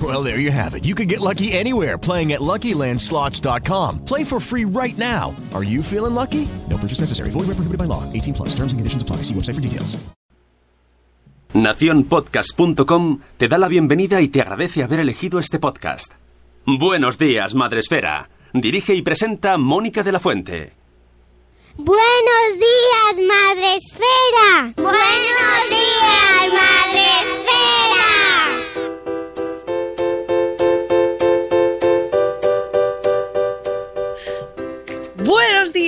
Well, there you have it. You can get lucky anywhere playing at LuckyLandSlots.com. Play for free right now. Are you feeling lucky? No purchase necessary. Void where prohibited by law. 18 plus. Terms and conditions apply. See website for details. Naciónpodcast.com te da la bienvenida y te agradece haber elegido este podcast. Buenos días, Madresfera. Dirige y presenta Mónica de la Fuente. Buenos días, Madre Esfera. Buenos días, Madre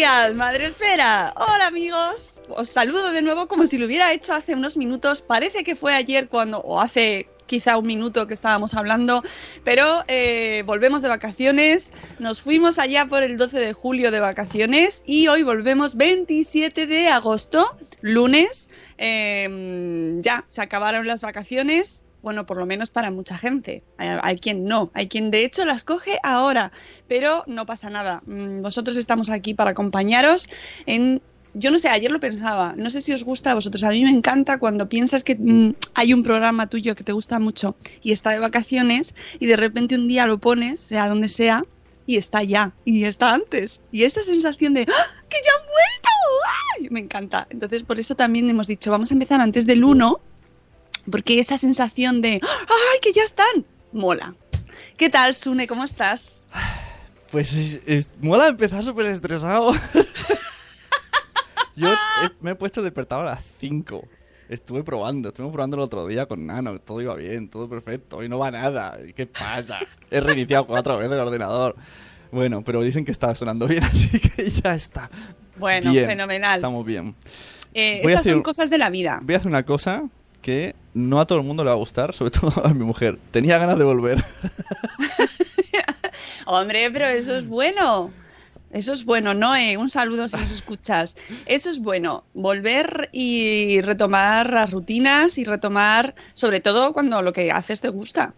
días, Madre Esfera. Hola amigos. Os saludo de nuevo como si lo hubiera hecho hace unos minutos. Parece que fue ayer cuando, o hace quizá un minuto que estábamos hablando, pero eh, volvemos de vacaciones, nos fuimos allá por el 12 de julio de vacaciones y hoy volvemos 27 de agosto, lunes, eh, ya se acabaron las vacaciones. Bueno, por lo menos para mucha gente. Hay, hay, quien no, hay quien de hecho las coge ahora, pero no pasa nada. Mm, Vosotros estamos aquí para acompañaros en yo no sé, ayer lo pensaba, no sé si os gusta a vosotros, a mí me encanta cuando piensas que mmm, hay un programa tuyo que te gusta mucho y está de vacaciones y de repente un día lo pones, sea donde sea, y está ya, y está antes. Y esa sensación de ¡Ah, que ya han vuelto, me encanta. Entonces por eso también hemos dicho, vamos a empezar antes del 1, porque esa sensación de ¡ay, que ya están! Mola. ¿Qué tal, Sune? ¿Cómo estás? Pues es, es, mola empezar súper estresado. Yo he, me he puesto despertado a las 5. Estuve probando, estuve probando el otro día con Nano, todo iba bien, todo perfecto, y no va nada. ¿Qué pasa? He reiniciado cuatro veces el ordenador. Bueno, pero dicen que está sonando bien, así que ya está. Bueno, bien. fenomenal. Estamos bien. Eh, estas son cosas de la vida. Voy a hacer una cosa que no a todo el mundo le va a gustar, sobre todo a mi mujer. Tenía ganas de volver. Hombre, pero eso es bueno. Eso es bueno, Noé. Un saludo si nos escuchas. Eso es bueno. Volver y retomar las rutinas y retomar, sobre todo cuando lo que haces te gusta.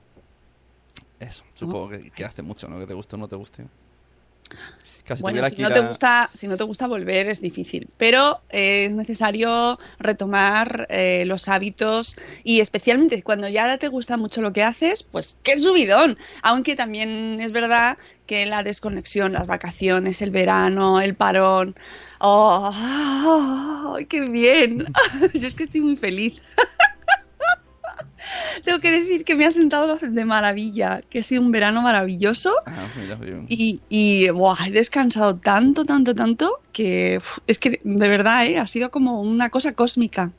Eso, supongo que, que hace mucho, ¿no? Que te guste o no te guste. Casi bueno, si no, te gusta, si no te gusta volver es difícil, pero eh, es necesario retomar eh, los hábitos y especialmente cuando ya te gusta mucho lo que haces, pues qué subidón. Aunque también es verdad que la desconexión, las vacaciones, el verano, el parón, ¡oh, oh, oh qué bien! Yo es que estoy muy feliz. Tengo que decir que me ha sentado de maravilla, que ha sido un verano maravilloso. Ah, mira, y, he descansado tanto, tanto, tanto, que es que de verdad ¿eh? ha sido como una cosa cósmica.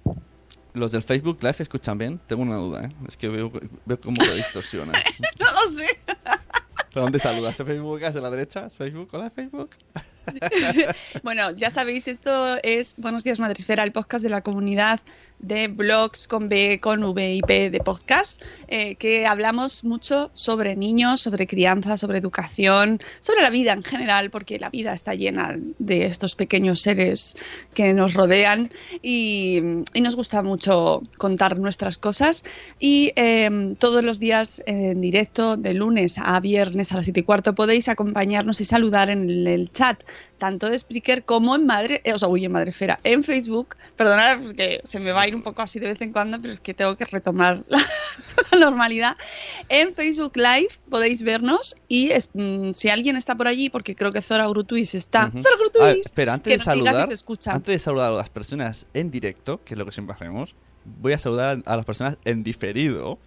¿Los del Facebook Live escuchan bien? Tengo una duda, ¿eh? Es que veo, veo cómo lo distorsiona. no lo sé. ¿Pero dónde saludas? ¿A Facebook? ¿Hacia la derecha? ¿Facebook? ¿Hola, Facebook? Bueno, ya sabéis, esto es Buenos Días Madresfera, el podcast de la comunidad de blogs con B, con V y P de podcast, eh, que hablamos mucho sobre niños, sobre crianza, sobre educación, sobre la vida en general, porque la vida está llena de estos pequeños seres que nos rodean y, nos gusta mucho contar nuestras cosas. Y eh, todos los días en directo, de lunes a viernes a las 7 y cuarto, podéis acompañarnos y saludar en el chat tanto de Spreaker como en Madre, eh, o sea, uy, en Madrefera, en Facebook. Perdonad porque se me va a ir un poco así de vez en cuando, pero es que tengo que retomar la, la normalidad. En Facebook Live podéis vernos y es, mm, si alguien está por allí, porque creo que Zora Grutuis está. Zora A ver, Grutuis, espera, antes que de nos diga saludar, si se escucha. antes de saludar a las personas en directo, que es lo que siempre hacemos, voy a saludar a las personas en diferido.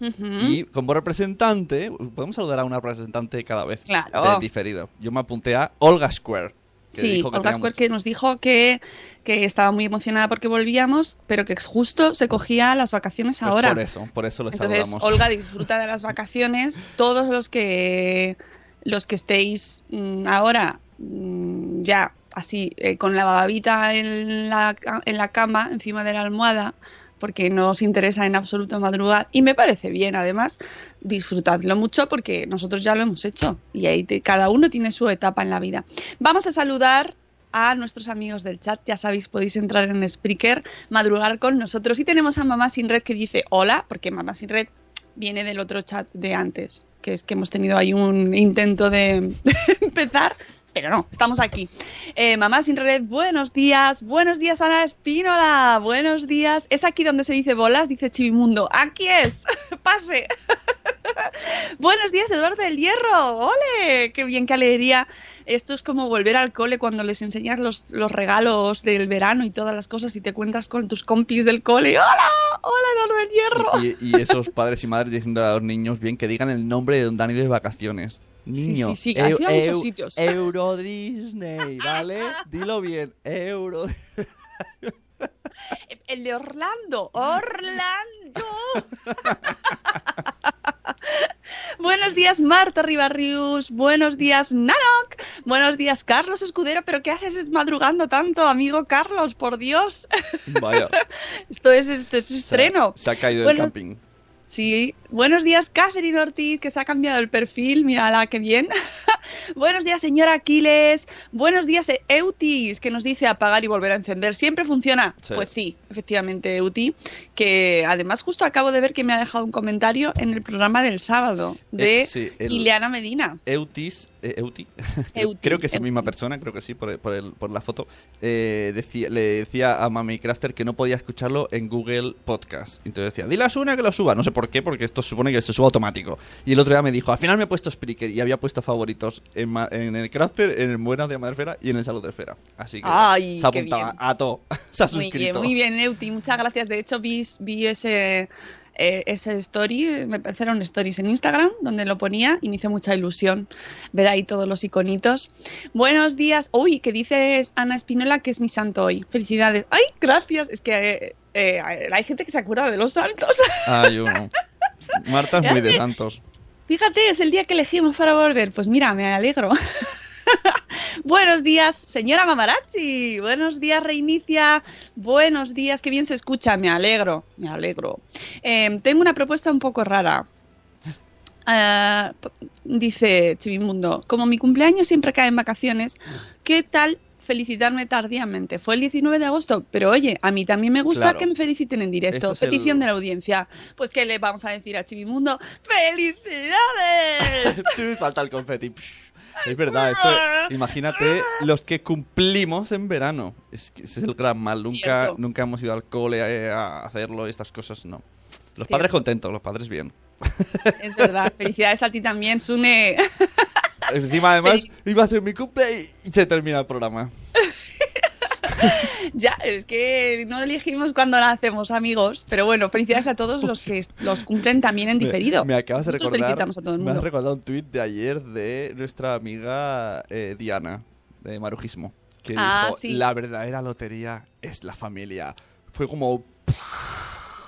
Y como representante, podemos saludar a una representante cada vez Claro. de diferido. Yo me apunté a Olga Square. Sí, Olga teníamos- Square que nos dijo que, que estaba muy emocionada porque volvíamos, pero que justo se cogía las vacaciones Pues ahora. por eso, por eso le Entonces, saludamos. Olga disfruta de las vacaciones. Todos los que los que estéis mm, ahora mm, ya así eh, con la babita en la, en la cama, encima de la almohada, porque no os interesa en absoluto madrugar. Y me parece bien, además, disfrutadlo mucho porque nosotros ya lo hemos hecho y ahí te- cada uno tiene su etapa en la vida. Vamos a saludar a nuestros amigos del chat, ya sabéis, podéis entrar en Spreaker, madrugar con nosotros. Y tenemos a Mamá Sin Red que dice hola, porque Mamá Sin Red viene del otro chat de antes, que es que hemos tenido ahí un intento de, empezar, pero no, estamos aquí. Eh, Mamá Sin Red, buenos días, buenos días Ana Espínola, buenos días. Es aquí donde se dice bolas, dice Chivimundo, aquí es, pase. Buenos días, Eduardo del Hierro. ¡Ole! ¡Qué bien, qué alegría! Esto es como volver al cole cuando les enseñas los, los regalos del verano y todas las cosas y te cuentas con tus compis del cole. ¡Hola! ¡Hola, Eduardo del Hierro! Y, esos padres y madres diciendo a los niños bien que digan el nombre de donde han ido de vacaciones. Niño, sí, sí, ha sido a muchos sitios. Euro Disney, ¿vale? Dilo bien, Euro. El de Orlando. ¡Orlando! Buenos días, Marta Ribarrius. Buenos días, Nanok. Buenos días, Carlos Escudero. ¿Pero qué haces madrugando tanto, amigo Carlos? Por Dios. Vaya, Esto es, esto es estreno. se ha caído Buenos- el camping. Sí, buenos días, Catherine Ortiz, que se ha cambiado el perfil, mírala, qué bien. buenos días, señora Aquiles. Buenos días, eh, Eutis, que nos dice apagar y volver a encender. ¿Siempre funciona? Sí. Pues sí, efectivamente, Euti, que además justo acabo de ver que me ha dejado un comentario en el programa del sábado de Eh, sí, el- Ileana Medina. Eutis, eh, Euti, Euti, creo que es la misma persona, creo que sí, por, por, el- por la foto, eh, decía, le decía a Mami Crafter que no podía escucharlo en Google Podcast. Entonces decía, dile a Suna que lo suba. No sé por qué, porque esto supone que se suba automático. Y el otro día me dijo, al final me he puesto Spreaker y había puesto favoritos en, ma- en el Crafter, en el Buenas de la Madre Esfera y en el Salud de Esfera. Así que Ay, se apuntaba a todo. se ha Muy bien, suscrito. muy bien, Euti, muchas gracias. De hecho, vi, vi ese, eh, ese story, me parece eran stories en Instagram, donde lo ponía y me hizo mucha ilusión ver ahí todos los iconitos. Buenos días. Uy, que dices Ana Espinola que es mi santo hoy. Felicidades. Ay, gracias. Es que eh, eh, hay gente que se acuerda de los santos. Ay, uno. Marta es muy de santos. Fíjate, es el día que elegimos para volver. Pues mira, me alegro. Buenos días, señora Mamarazzi. Buenos días, Reinicia. Buenos días, qué bien se escucha. Me alegro, me alegro. Eh, tengo una propuesta un poco rara. Ah, dice Chivimundo, como mi cumpleaños siempre cae en vacaciones, ¿qué tal felicitarme tardíamente? Fue el 19 de agosto, pero oye, a mí también me gusta Claro. que me feliciten en directo. El- Petición de la audiencia. Pues, ¿qué le vamos a decir a Chivimundo? ¡Felicidades! Falta el confeti. Es verdad, eso. Imagínate los que cumplimos en verano. Es que ese es el gran mal. Nunca, Cierto. nunca hemos ido al cole eh, a hacerlo y estas cosas, no. Los Cierto. padres contentos, los padres bien. Es verdad. Felicidades a ti también, Sune. Encima, además, Feliz- iba a ser mi cumple y se termina el programa. ya, es que no elegimos cuándo la hacemos, amigos. Pero bueno, felicidades a todos los que los cumplen también en diferido. Me, me acabas de Nosotros recordar. a todo el Me has mundo. recordado un tuit de ayer de nuestra amiga eh, Diana, de Marujismo. Que Ah, dijo: sí. La verdadera lotería es la familia. Fue como.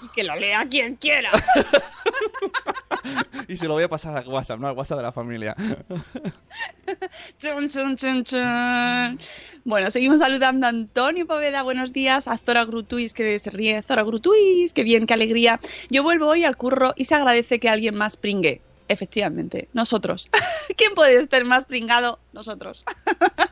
Y que lo lea quien quiera. Y se lo voy a pasar a WhatsApp, no al WhatsApp de la familia. Chun, chun, chun. Bueno, seguimos saludando a Antonio Poveda, buenos días, a Zora Grutuis, que se ríe, Zora Grutuis, qué bien, qué alegría. Yo vuelvo hoy al curro y se agradece que alguien más pringue. Efectivamente, nosotros. ¿Quién puede estar más pringado? Nosotros.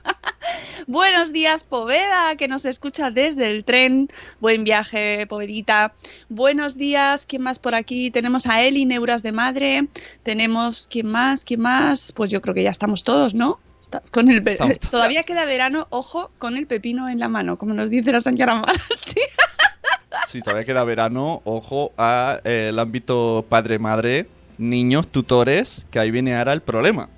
Buenos días, Poveda, que nos escucha desde el tren. Buen viaje, Povedita. Buenos días, ¿quién más por aquí? Tenemos a Eli, Neuras de Madre. Tenemos, ¿quién más? ¿Quién más? Pues yo creo que ya estamos todos, ¿no? Con el. Todavía queda verano, ojo, con el pepino en la mano, como nos dice la señora Marachi. Si todavía queda verano, ojo al ámbito padre-madre, niños, tutores, que ahí viene ahora el problema.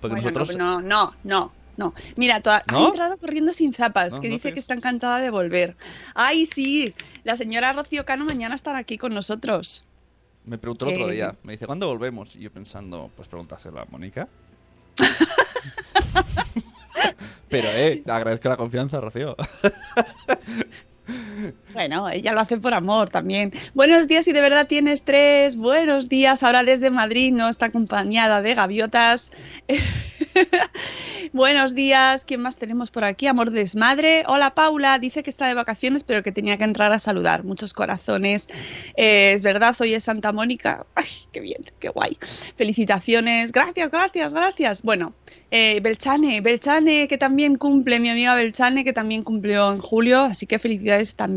Porque Bueno, nosotros. no, no, no, no. Mira, ha entrado corriendo sin zapas, No, que no dice que está encantada de volver. Ay, sí, la señora Rocío Cano mañana estará aquí con nosotros. Me preguntó el otro día. Me dice, ¿cuándo volvemos? Y yo pensando, pues pregúntaselo a Mónica. Pero, eh, agradezco la confianza, Rocío. Bueno, ella lo hace por amor también. Buenos días y de verdad tienes tres. Buenos días. Ahora desde Madrid no está acompañada de gaviotas. Buenos días. ¿Quién más tenemos por aquí? Amor desmadre. Hola Paula. Dice que está de vacaciones pero que tenía que entrar a saludar. Muchos corazones. Eh, es verdad, hoy es Santa Mónica. Ay, qué bien, qué guay. Felicitaciones. Gracias, gracias, gracias. Bueno, eh, Belchane, Belchane que también cumple, mi amiga Belchane que también cumplió en julio. Así que felicidades también.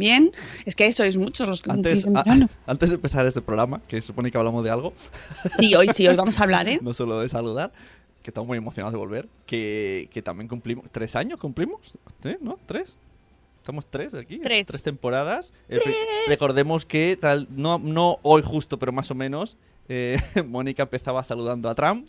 Es que sois muchos los que Antes, a- verano. antes de empezar este programa, que supone que hablamos de algo, Sí, hoy sí, hoy vamos a hablar, ¿eh? no solo de saludar, que estamos muy emocionados de volver, que, que también cumplimos. ¿Tres años cumplimos? ¿Sí? ¿No? ¿Tres? Estamos tres aquí. Tres. temporadas. Eh, pri- recordemos que, tal, no, no hoy justo, pero más o menos, eh, Mónica empezaba saludando a Trump.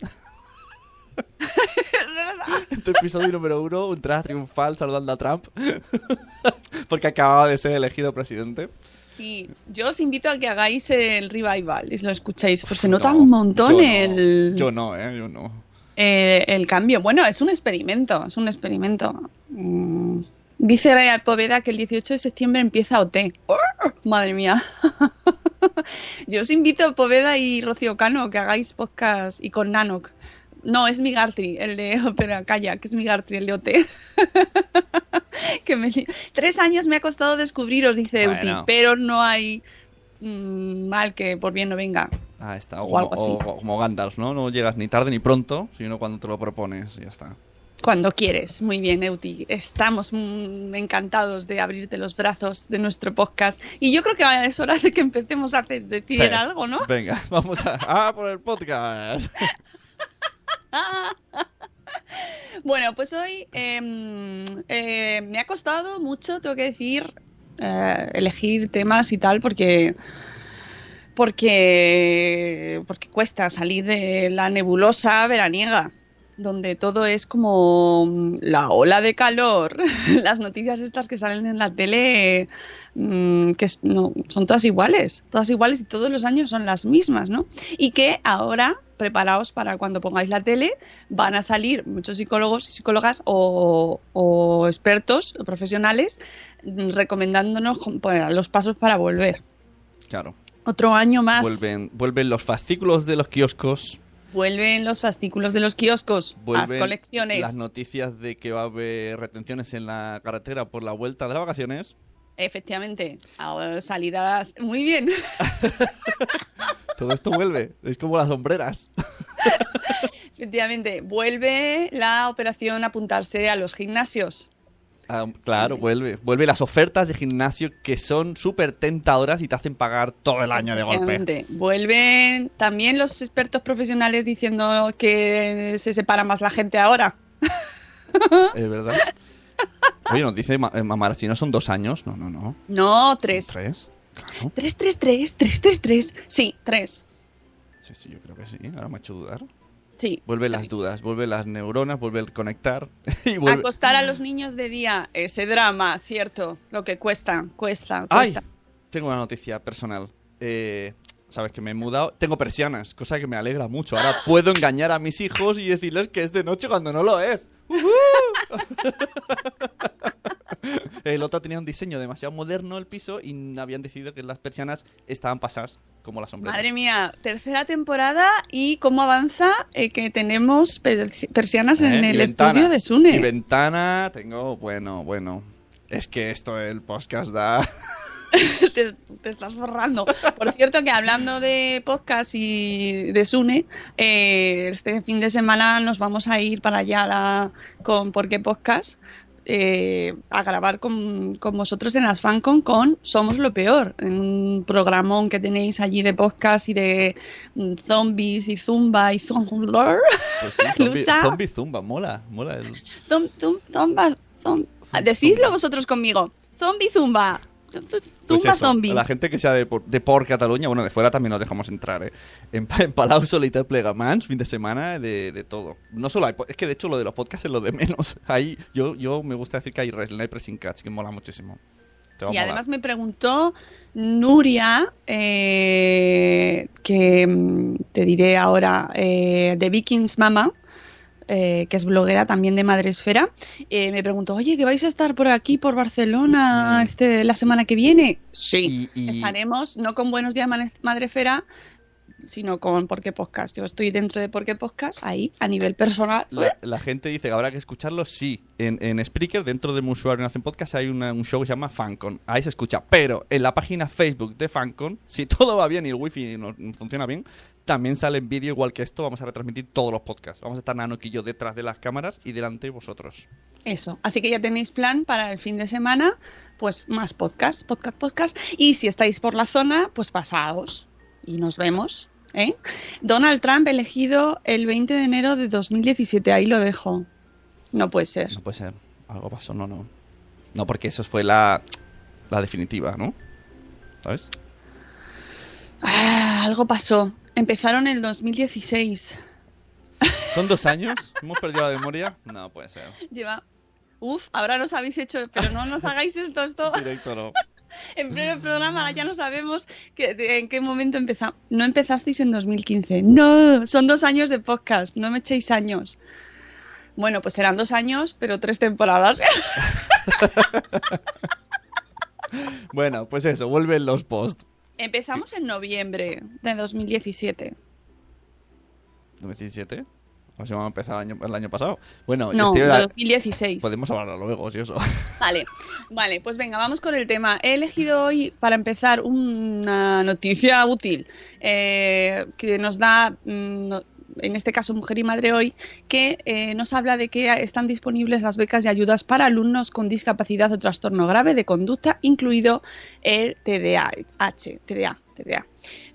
Tu episodio número uno, un traje triunfal saludando a Trump. Porque acababa de ser elegido presidente. Sí, yo os invito a que hagáis el revival y lo escuchéis, pues se nota No, un montón yo no. el, Yo no, ¿eh? Yo no. eh, el cambio. Bueno, es un experimento, es un experimento. Mm, Dice Raya Poveda que el 18 de septiembre empieza OT. ¡Oh! Madre mía. Yo os invito, Poveda y Rocío Cano, que hagáis podcast y con Nanok. No, es Migartri, el de Opera Calla, que es Migartri, el de OT. que me Tres años me ha costado descubriros, dice Euti, pero no hay mm, mal que por bien no venga. Ah, está. O algo así. o- como Gandalf, ¿no? No llegas ni tarde ni pronto, sino cuando te lo propones y ya está. Cuando quieres. Muy bien, Euti. Estamos mm, encantados de abrirte los brazos de nuestro podcast. Y yo creo que es hora de que empecemos a decir Sí. algo, ¿no? Venga, vamos a... ¡Ah, por el podcast! Bueno, pues hoy em, eh, me ha costado mucho, tengo que decir, eh, elegir temas y tal, porque porque porque cuesta salir de la nebulosa veraniega, donde todo es como la ola de calor, las noticias estas que salen en la tele, mm, que son todas iguales, todas iguales y todos los años son las mismas, ¿no? Y que ahora, preparaos para cuando pongáis la tele, van a salir muchos psicólogos y psicólogas o, o expertos o profesionales recomendándonos pues, los pasos para volver. Claro. Otro año más. Vuelven, vuelven los fascículos de los kioscos, Vuelven los fascículos de los kioscos. Haz vuelven colecciones. las noticias de que va a haber retenciones en la carretera por la vuelta de las vacaciones. Efectivamente. Ahora salidas. Muy bien. Todo esto vuelve. Es como las sombreras. Efectivamente. Vuelve la operación apuntarse a los gimnasios. Ah, claro, vuelve. Vuelve las ofertas de gimnasio que son súper tentadoras y te hacen pagar todo el año de golpe. Vuelven también los expertos profesionales diciendo que se separa más la gente ahora. Es verdad. Oye, nos dice Ma- eh, Mamara, si no son dos años. No, no, no. No, tres. ¿Tres? Claro. Tres, tres, tres, tres, tres, tres. Sí, tres. Sí, sí, yo creo que sí. Ahora me ha hecho dudar. Sí. Vuelven las dudas, vuelven las neuronas, vuelve el conectar. y vuelve... Acostar a los niños de día, ese drama, cierto. Lo que cuesta, cuesta, ¡Ay! cuesta. Tengo una noticia personal. Eh, Sabes que me he mudado. Tengo persianas, cosa que me alegra mucho. Ahora puedo engañar a mis hijos y decirles que es de noche cuando no lo es. ¡Uhú! el otro tenía un diseño demasiado moderno el piso y habían decidido que las persianas estaban pasadas como las sombreras. Madre mía, tercera temporada y cómo avanza eh, que tenemos persi- persianas en ¿Eh? el ventana. estudio de Sune. Y ventana, tengo, bueno, bueno. Es que esto el podcast da. te, te estás borrando. Por cierto, que hablando de podcast y de Sune, eh, este fin de semana nos vamos a ir para allá la- con ¿Por qué Podcast? eh, a grabar con, con vosotros en las FanCon con Somos lo Peor, en un programón que tenéis allí de podcast y de mm, zombies y zumba y zumblor. Pues sí, zombie, zumba, mola, mola. El... Zomba, zom- Decidlo vosotros conmigo. Zombie zumba. Z- Pues zombie. La gente que sea de por, de por Cataluña, bueno, de fuera también nos dejamos entrar, ¿eh? En, en Palau Solita Plegamans, fin de semana, de, de todo. No solo hay, es que de hecho lo de los podcasts es lo de menos. Ahí, yo, yo me gusta decir que hay re- hay pressing catch, que mola muchísimo. Y además me preguntó Nuria, eh, que mm, te diré ahora, eh, de Vikings Mama, eh, que es bloguera también de Madresfera, eh, me preguntó, oye, ¿que vais a estar por aquí, por Barcelona, este, la semana que viene? Sí, Y- y- estaremos, no con Buenos Días Madresfera, sino con Porque Podcast. Yo estoy dentro de Porque Podcast, ahí, a nivel personal. La, la gente dice que habrá que escucharlo, sí. En, en Spreaker, dentro de un usuario en Hacen Podcast, hay una- un show que se llama Fancon. Ahí se escucha. Pero en la página Facebook de Fancon, si todo va bien y el wifi no, no funciona bien, también sale en vídeo igual que esto. Vamos a retransmitir todos los podcasts. Vamos a estar Nano y yo detrás de las cámaras y delante de vosotros. Eso, así que ya tenéis plan para el fin de semana, pues más podcast, podcast, podcast. Y si estáis por la zona, pues pasaos y nos vemos. ¿eh? Donald Trump elegido el 20 de enero de 2017, ahí lo dejo. No puede ser. No puede ser. Algo pasó, no, no. No, porque eso fue la, la definitiva, ¿no? ¿Sabes? Ah, algo pasó. Empezaron en el 2016. ¿Son dos años? ¿Hemos perdido la memoria? No puede ser. Lleva. Uf, ahora nos habéis hecho, pero no nos hagáis esto, esto. Directo no. En pleno programa ya no sabemos que- de- en qué momento empezamos. No empezasteis en 2015. No, son dos años de podcast. No me echéis años. Bueno, pues serán dos años, pero tres temporadas. Bueno, pues eso, vuelven los posts. Empezamos en noviembre de 2017. ¿2017? ¿O si vamos a empezar el año, el año pasado? Bueno, No, estoy- de 2016. podemos hablarlo luego, si eso. Vale, vale, pues venga, vamos con el tema. He elegido hoy, para empezar, una noticia útil eh, que nos da, mm, en este caso, Mujer y Madre Hoy, que eh, nos habla de que están disponibles las becas y ayudas para alumnos con discapacidad o trastorno grave de conducta, incluido el TDAH, TDA, TDA.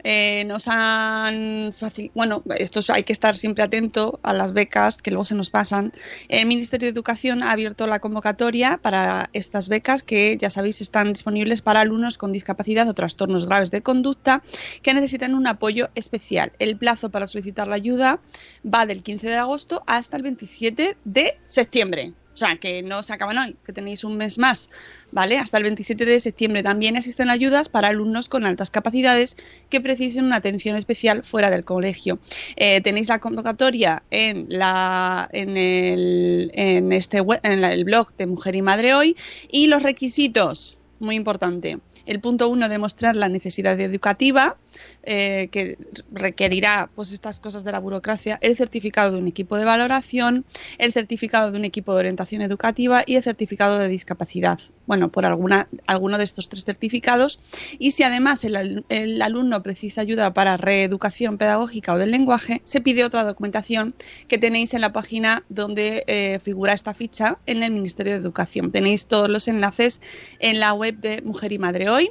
Eh, nos han bueno, esto es- hay que estar siempre atento a las becas que luego se nos pasan. El Ministerio de Educación ha abierto la convocatoria para estas becas que ya sabéis están disponibles para alumnos con discapacidad o trastornos graves de conducta que necesitan un apoyo especial. El plazo para solicitar la ayuda va del 15 de agosto hasta el 27 de septiembre. O sea, que no se acaban hoy, que tenéis un mes más, ¿vale? Hasta el 27 de septiembre. También existen ayudas para alumnos con altas capacidades que precisen una atención especial fuera del colegio. Eh, tenéis la convocatoria en, la, en, el, en, este web- en el blog de Mujer y Madre Hoy y los requisitos. Muy importante. El punto uno, demostrar la necesidad educativa, eh, que requerirá pues estas cosas de la burocracia, el certificado de un equipo de valoración, el certificado de un equipo de orientación educativa y el certificado de discapacidad. Bueno, por alguna, alguno de estos tres certificados. Y si además el, al- el alumno precisa ayuda para reeducación pedagógica o del lenguaje, se pide otra documentación que tenéis en la página donde eh, figura esta ficha en el Ministerio de Educación. Tenéis todos los enlaces en la web de Mujer y Madre Hoy.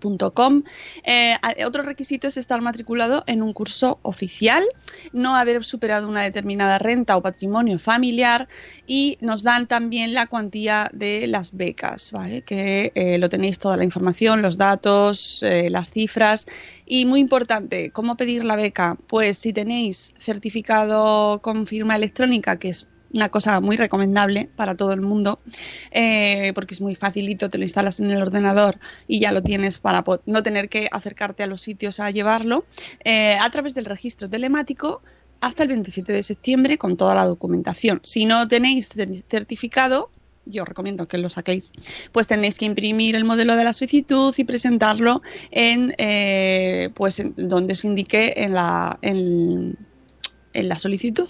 .com. Eh, otro requisito es estar matriculado en un curso oficial, no haber superado una determinada renta o patrimonio familiar y nos dan también la cuantía de las becas. Que eh, lo tenéis toda la información, los datos, eh, las cifras y muy importante, ¿cómo pedir la beca? Pues si tenéis certificado con firma electrónica, que es una cosa muy recomendable para todo el mundo, eh, porque es muy facilito, te lo instalas en el ordenador y ya lo tienes para no tener que acercarte a los sitios a llevarlo, eh, a través del registro telemático hasta el 27 de septiembre con toda la documentación. Si no tenéis cer- certificado, yo os recomiendo que lo saquéis, pues tenéis que imprimir el modelo de la solicitud y presentarlo en, eh, pues en donde se indique en la, en la solicitud.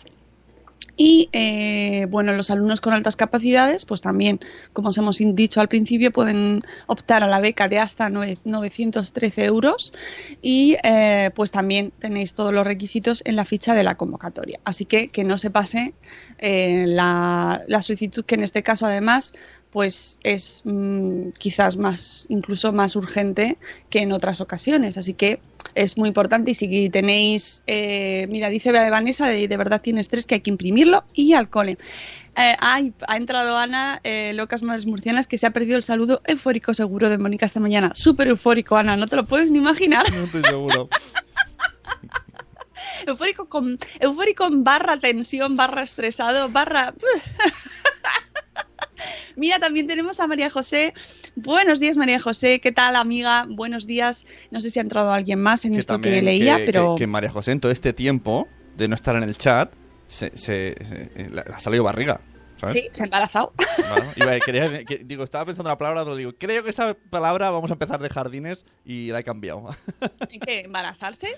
Y eh, bueno, los alumnos con altas capacidades, pues también, como os hemos dicho al principio, pueden optar a la beca de hasta nove- 913 euros y eh, pues también tenéis todos los requisitos en la ficha de la convocatoria. Así que que no se pase eh, la, la solicitud, que en este caso además pues es mm, quizás más, incluso más urgente que en otras ocasiones. Así que es muy importante y si tenéis, eh, mira, dice Bea de Vanessa, de, de verdad tienes tres que hay que imprimirlo y al cole. Eh, ay, ha entrado Ana, eh, Locas Madres Murcianas, que se ha perdido el saludo eufórico seguro de Mónica esta mañana. Súper eufórico, Ana, no te lo puedes ni imaginar. No estoy seguro. eufórico con eufórico en barra tensión, barra estresado, barra... Mira, también tenemos a María José. Buenos días, María José. ¿Qué tal, amiga? Buenos días. No sé si ha entrado alguien más en que esto que leía, que- pero... que, que María José en todo este tiempo de no estar en el chat se, se- se- le ha salido barriga. ¿sabes? Sí, se ha embarazado. Claro, iba a- quería- que- digo, estaba pensando en la palabra, pero digo, creo que esa palabra vamos a empezar de jardines y la he cambiado. ¿En qué? ¿Embarazarse?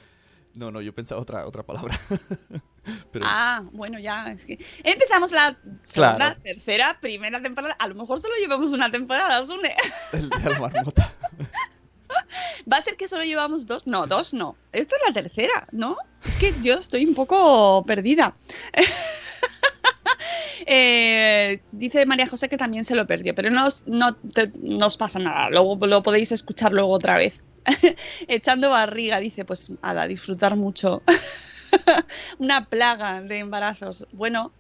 No, no, yo pensaba otra, otra palabra. Pero Ah, bueno, ya. es que Empezamos la segunda, Claro. tercera, primera temporada. A lo mejor solo llevamos una temporada, Sune. el de la marmota. ¿Va a ser que solo llevamos dos? No, dos no. Esta es la tercera, ¿no? Es que yo estoy un poco perdida. Eh, dice María José que también se lo perdió, pero no os, no, te- no os pasa nada. Luego lo podéis escuchar luego otra vez. Echando barriga, dice, pues nada, disfrutar mucho. Una plaga de embarazos. Bueno,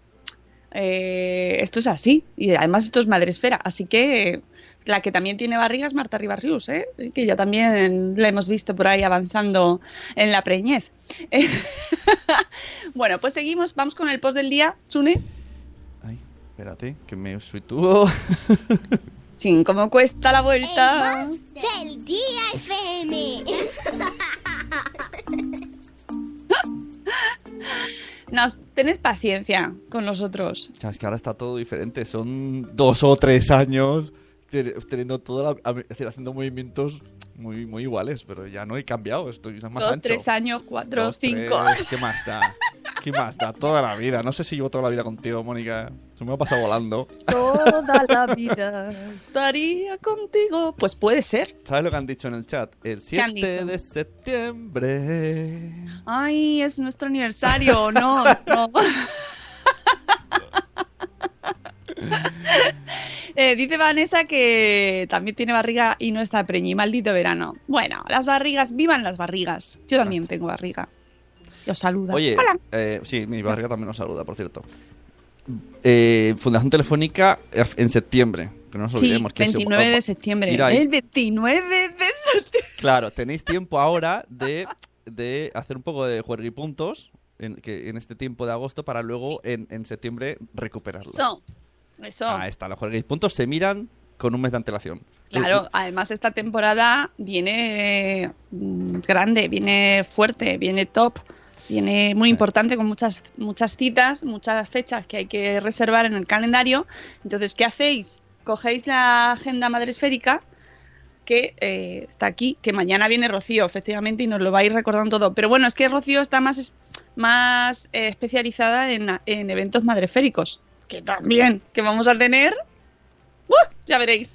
eh, esto es así. Y además esto es madresfera. Así que la que también tiene barriga es Marta Ribarrius, ¿eh? que ya también la hemos visto por ahí avanzando en la preñez. bueno, pues seguimos. Vamos con el post del día. Sune. Ay, espérate, que me suitúo. Sin cómo cuesta la vuelta. El del día FM. Nos, tened paciencia con nosotros. O sea, es que ahora está todo diferente. Son dos o tres años teniendo toda la, a- es decir, haciendo movimientos muy, muy iguales, pero ya no he cambiado. Estoy más Dos, ancho. tres años, cuatro, Dos, cinco. tres, ¿Qué más da? ¿Qué más da? Toda la vida. No sé si llevo toda la vida contigo, Mónica. Se me ha pasado volando. Toda la vida estaría contigo. Pues puede ser. ¿Sabes lo que han dicho en el chat? El ¿Qué han 7 dicho? de septiembre. Ay, es nuestro aniversario. No, no. Eh, dice Vanessa que también tiene barriga y no está preñi. Maldito verano. Bueno, las barrigas, vivan las barrigas. Yo también tengo barriga. Os saluda. Oye, Hola. eh, sí, mi barriga también nos saluda, por cierto. Eh, Fundación Telefónica en septiembre. Que no nos Sí, olvidemos. que se- 29 de septiembre. El 29 de septiembre. Claro, tenéis tiempo ahora de, de hacer un poco de juerguipuntos en, que, en este tiempo de agosto para luego en, en septiembre recuperarlos. Eso. Eso. Ahí está, los juerguipuntos se miran con un mes de antelación. Claro, además esta temporada viene mm, grande, viene fuerte, viene top, viene muy importante con muchas muchas citas, muchas fechas que hay que reservar en el calendario. Entonces, ¿qué hacéis? Cogéis la agenda madresférica que eh, está aquí, que mañana viene Rocío, efectivamente, y nos lo vais recordando todo. Pero bueno, es que Rocío está más, más eh, especializada en, en eventos madresféricos, que también, que vamos a tener, ¡uh! ya veréis.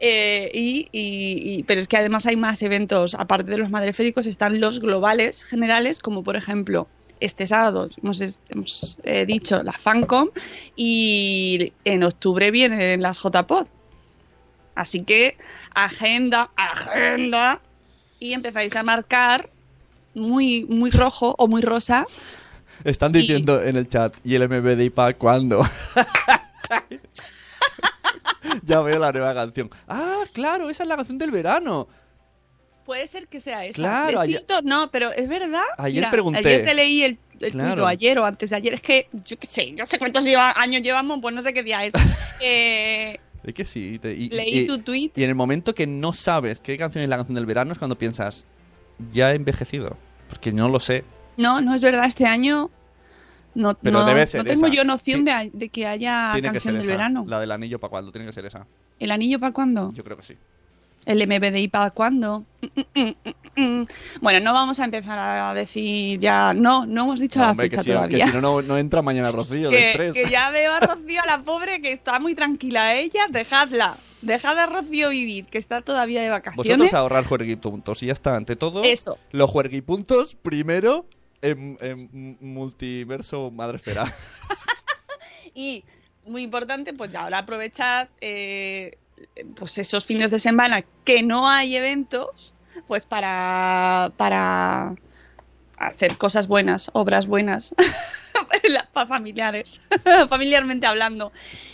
Eh, y, pero es que además hay más eventos, aparte de los madreféricos, están los globales generales, como por ejemplo este sábado hemos, hemos, eh, dicho la FanCom y en octubre vienen las JPod. Así que agenda, agenda y empezáis a marcar muy, muy rojo o muy rosa. Están diciendo en el chat, ¿y el MBD para cuándo? ya veo la nueva canción. Ah, claro, esa es la canción del verano. Puede ser que sea esa. Claro, ayer- no, pero es verdad. Ayer pregunté. Ayer te leí el, el Claro. ayer o antes de ayer. Es que yo qué sé, yo sé cuántos lleva- años llevamos, pues no sé qué día es. Eh, Es que sí. te- y, leí y- tu tweet. y en el momento que no sabes qué canción es la canción del verano es cuando piensas, ya he envejecido. Porque no lo sé. No, no es verdad, este año no, Pero no, debe ser no tengo esa. yo noción Sí. de, de que haya Tiene canción del esa. verano. La del anillo para cuándo, tiene que ser esa. ¿El anillo para cuándo? Yo creo que sí. ¿El MBDI para cuándo? Mm, mm, mm, mm. Bueno, no vamos a empezar a decir ya. No, no hemos dicho No, la hombre, fecha que si, no- que todavía. si no, no, entra mañana Rocío de que, estrés. que ya veo a Rocío, la pobre, que está muy tranquila ella, dejadla. Dejad a Rocío vivir, que está todavía de vacaciones. Vosotros ahorrar juerguipuntos y ya está. Ante todo, Eso. los juerguipuntos primero en, en multiverso madresfera. Y muy importante, pues ya ahora aprovechad eh, pues esos fines de semana que no hay eventos, pues para, para hacer cosas buenas, obras buenas, para familiares, familiarmente hablando.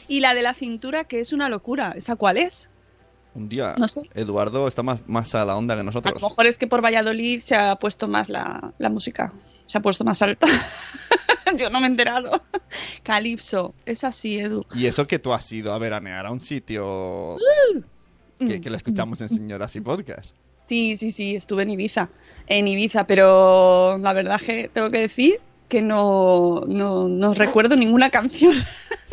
Y la de la cintura, que es una locura, ¿esa cuál es? Un día, No sé. Eduardo está más, más a la onda que A nosotros. lo mejor es que por Valladolid se ha puesto más la, la música, se ha puesto más alta. Yo no me he enterado. Calipso, es así, Edu. Y eso que tú has ido a veranear a un sitio que, que lo escuchamos en Señoras y Podcast. Sí, sí, sí, estuve en Ibiza. En Ibiza, pero la verdad que tengo que decir que no, no, no recuerdo ninguna canción.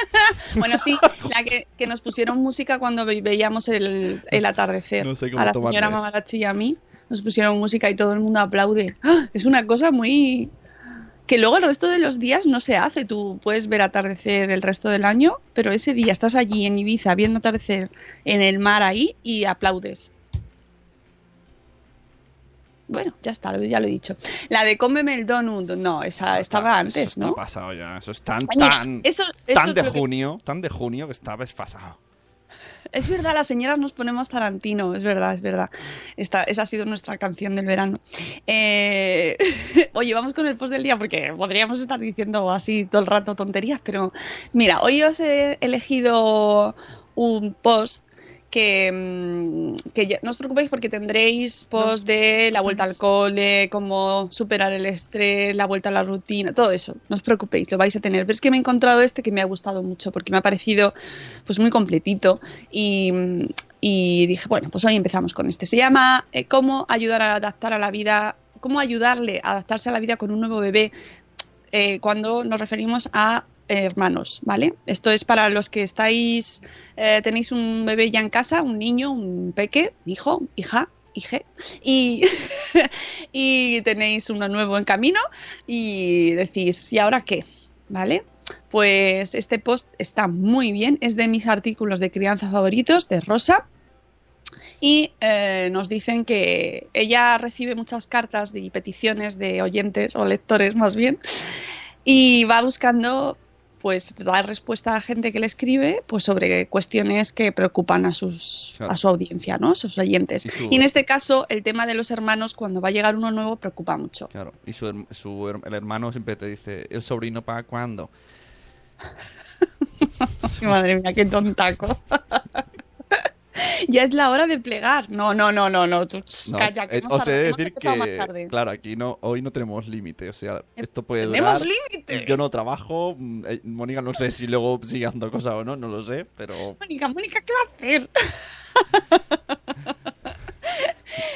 bueno, sí, la que, que nos pusieron música cuando ve- veíamos el, el atardecer. No sé cómo a la señora. Mamarachi y a mí nos pusieron música y todo el mundo aplaude. ¡Ah! Es una cosa muy... que luego el resto de los días no se hace. Tú puedes ver atardecer el resto del año, pero ese día estás allí en Ibiza viendo atardecer en el mar ahí y aplaudes. Bueno, ya está, lo- ya lo he dicho. La de cómeme el donut, no, esa estaba Eso antes, está ¿no? pasado ya. Eso es tan, tan, eso- eso tan de que- junio, tan de junio que estaba desfasado. Es verdad, las señoras nos ponemos Tarantino, es verdad, es verdad. Esta, esa ha sido nuestra canción del verano. Eh, Oye, vamos con el post del día porque podríamos estar diciendo así todo el rato tonterías, pero mira, hoy os he elegido un post que, mm, que ya- no os preocupéis porque tendréis post de la vuelta al cole, cómo superar el estrés, la vuelta a la rutina, todo eso. No os preocupéis, lo vais a tener. Pero es que me he encontrado este que me ha gustado mucho porque me ha parecido pues muy completito y, y dije, bueno, pues hoy empezamos con este. Se llama eh, Cómo ayudar a adaptar a la vida, cómo ayudarle a adaptarse a la vida con un nuevo bebé eh, cuando nos referimos a hermanos, ¿vale? Esto es para los que estáis, eh, tenéis un bebé ya en casa, un niño, un peque, hijo, hija, hije, y, y tenéis uno nuevo en camino y decís, ¿y ahora qué? ¿Vale? Pues este post está muy bien, es de mis artículos de crianza favoritos de Rosa. Y eh, nos dicen que ella recibe muchas cartas y peticiones de oyentes o lectores más bien y va buscando pues dar respuesta a gente que le escribe pues sobre cuestiones que preocupan a sus Claro. a su audiencia, ¿no? A sus oyentes. Y su- Y en este caso el tema de los hermanos cuando va a llegar uno nuevo preocupa mucho. Claro. Y su, su el hermano siempre te dice, ¿el sobrino para cuándo? Madre mía, qué tontaco. ya es la hora de plegar. No, no, no, no, no. Tú, No, calla, que eh, tardado- de hemos decir que, tarde. claro, aquí no, hoy no tenemos límite. O sea, esto puede ¡Tenemos límite! Yo no trabajo. mm, eh, Mónica no sé si luego sigue haciendo cosas o no, no lo sé, pero... Mónica, Mónica, ¿qué va a hacer?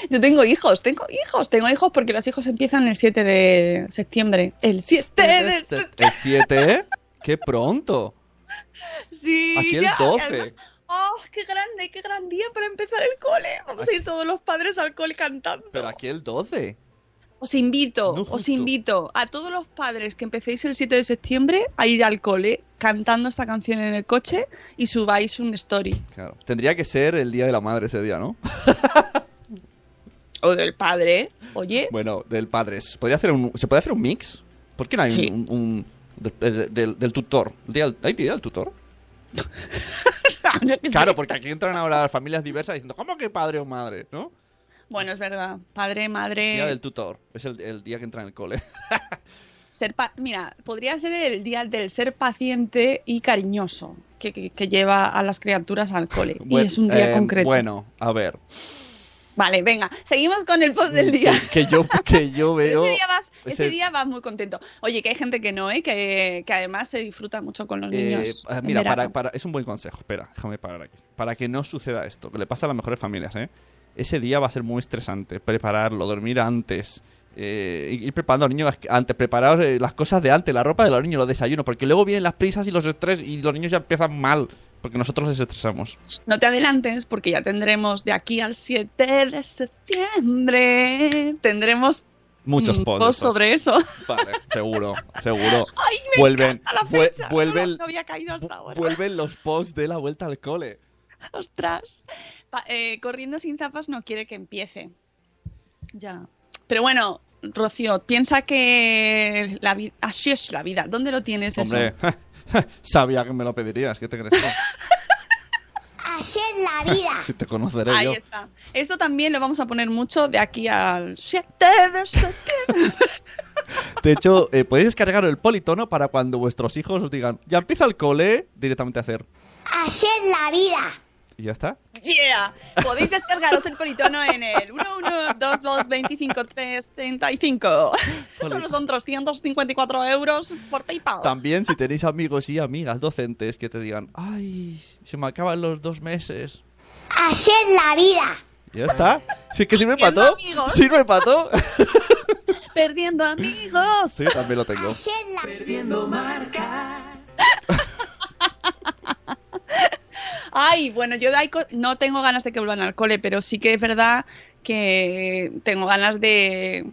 Yo tengo hijos, tengo hijos, tengo hijos porque los hijos empiezan el 7 de septiembre. El 7 de septiembre. El 7, ¿eh? ¡Qué pronto! Sí, Aquí el ya, y 12. además, ¡Oh, qué grande, qué gran día para empezar el cole! Vamos a ir todos los padres al cole cantando. Pero aquí el 12. Os invito, No, os invito a todos los padres que empecéis el 7 de septiembre a ir al cole cantando esta canción en el coche y subáis un story. Claro. Tendría que ser el día de la madre ese día, ¿no? O del padre, oye. Bueno, del. ¿Podría hacer un, ¿Se puede hacer un mix? ¿Por qué no hay Sí. un, un- del, del- del- del tutor? ¿El día- ¿Hay día del tutor? Claro, porque aquí entran ahora familias diversas diciendo, ¿cómo que padre o madre? ¿No? Bueno, es verdad. Padre, Día madre. del tutor. Es el, el día que entra en el cole. Ser pa- Mira, podría ser el día del ser paciente y cariñoso que, que- que lleva a las criaturas al cole. Y es un día eh, concreto. Bueno, a ver. Vale, venga, seguimos con el post del día. Que, que yo, que yo veo... ese día vas, ese ese- día vas muy contento. Oye, que hay gente que no, ¿eh? que, que además se disfruta mucho con los Eh, niños. eh, en mira, para, para- es un buen consejo. Espera, déjame parar aquí. Para que no suceda esto, que le pasa a las mejores familias, ¿eh? Ese día va a ser muy estresante. Prepararlo, dormir antes. eh, ir preparando a los niños antes, preparar eh, las cosas de antes, la ropa de los niños, los desayunos, porque luego vienen las prisas y los estrés y los niños ya empiezan mal, porque nosotros les estresamos. No te adelantes porque ya tendremos de aquí al 7 de septiembre. Tendremos Muchos posts. post sobre eso. Vale, seguro, seguro. Ay, me vuelven, la vuelven, No, no había caído hasta ahora. vuelven los posts de la vuelta al cole. Ostras. Pa- eh, corriendo sin zapas no quiere que empiece. Ya. Pero bueno, Rocío, piensa que la vida. Así es la vida. ¿Dónde lo tienes Hombre, eso? sabía que me lo pedirías, ¿qué te crees tú? Así es la vida. Si te conoceré Ahí yo. está. Esto también lo vamos a poner mucho de aquí al 7 de septiembre. De hecho, eh, podéis descargar el politono para cuando vuestros hijos os digan, ya empieza el cole, directamente hacer. Así es la vida. Y ya está. ¡Yeah! Podéis descargaros el politono en el 11222253335. Solo son 354 euros por PayPal. También si tenéis amigos y amigas docentes que te digan, ay, se me acaban los dos meses. Así es la vida. Ya está. Si es que sirve para todo. Sirve para todo. Perdiendo amigos. Sí, también lo tengo. Así es la Ay, bueno, yo no tengo ganas de que vuelvan al cole, pero sí que es verdad que tengo ganas de.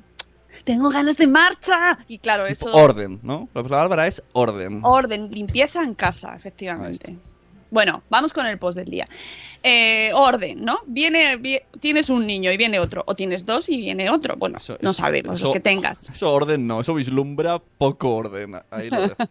Tengo ganas de marcha. Y claro, eso. Orden, ¿no? La palabra es orden. Orden, limpieza en casa, efectivamente. Bueno, vamos con el post del día. Eh, orden, ¿no? Viene, vi- tienes un niño y viene otro, o tienes dos y viene otro. Bueno, Eso- no sabemos, eso- los que tengas. Eso orden no, eso vislumbra poco orden. Ahí lo.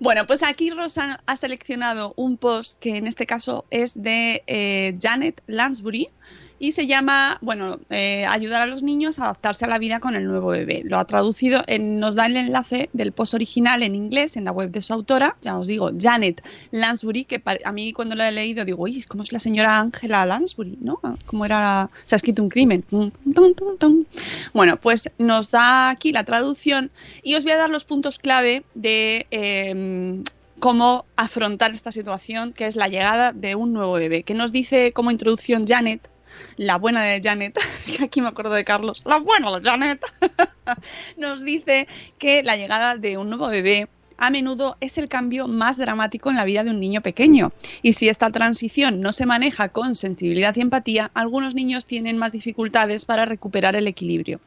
Bueno, pues aquí Rosa ha seleccionado un post que en este caso es de eh, Janet Lansbury y se llama, bueno, eh, ayudar a los niños a adaptarse a la vida con el nuevo bebé. Lo ha traducido, nos da el enlace del post original en inglés en la web de su autora, ya os digo, Janet Lansbury, que a mí cuando lo he leído digo, uy, es como es la señora Angela Lansbury, ¿no? Como era, se ha escrito un crimen. Bueno, pues nos da aquí la traducción y os voy a dar los puntos clave de eh, cómo afrontar esta situación, que es la llegada de un nuevo bebé, que nos dice como introducción Janet, la buena de Janet, que aquí me acuerdo de Carlos, la buena de Janet, nos dice que la llegada de un nuevo bebé a menudo es el cambio más dramático en la vida de un niño pequeño. Y si esta transición no se maneja con sensibilidad y empatía, algunos niños tienen más dificultades para recuperar el equilibrio.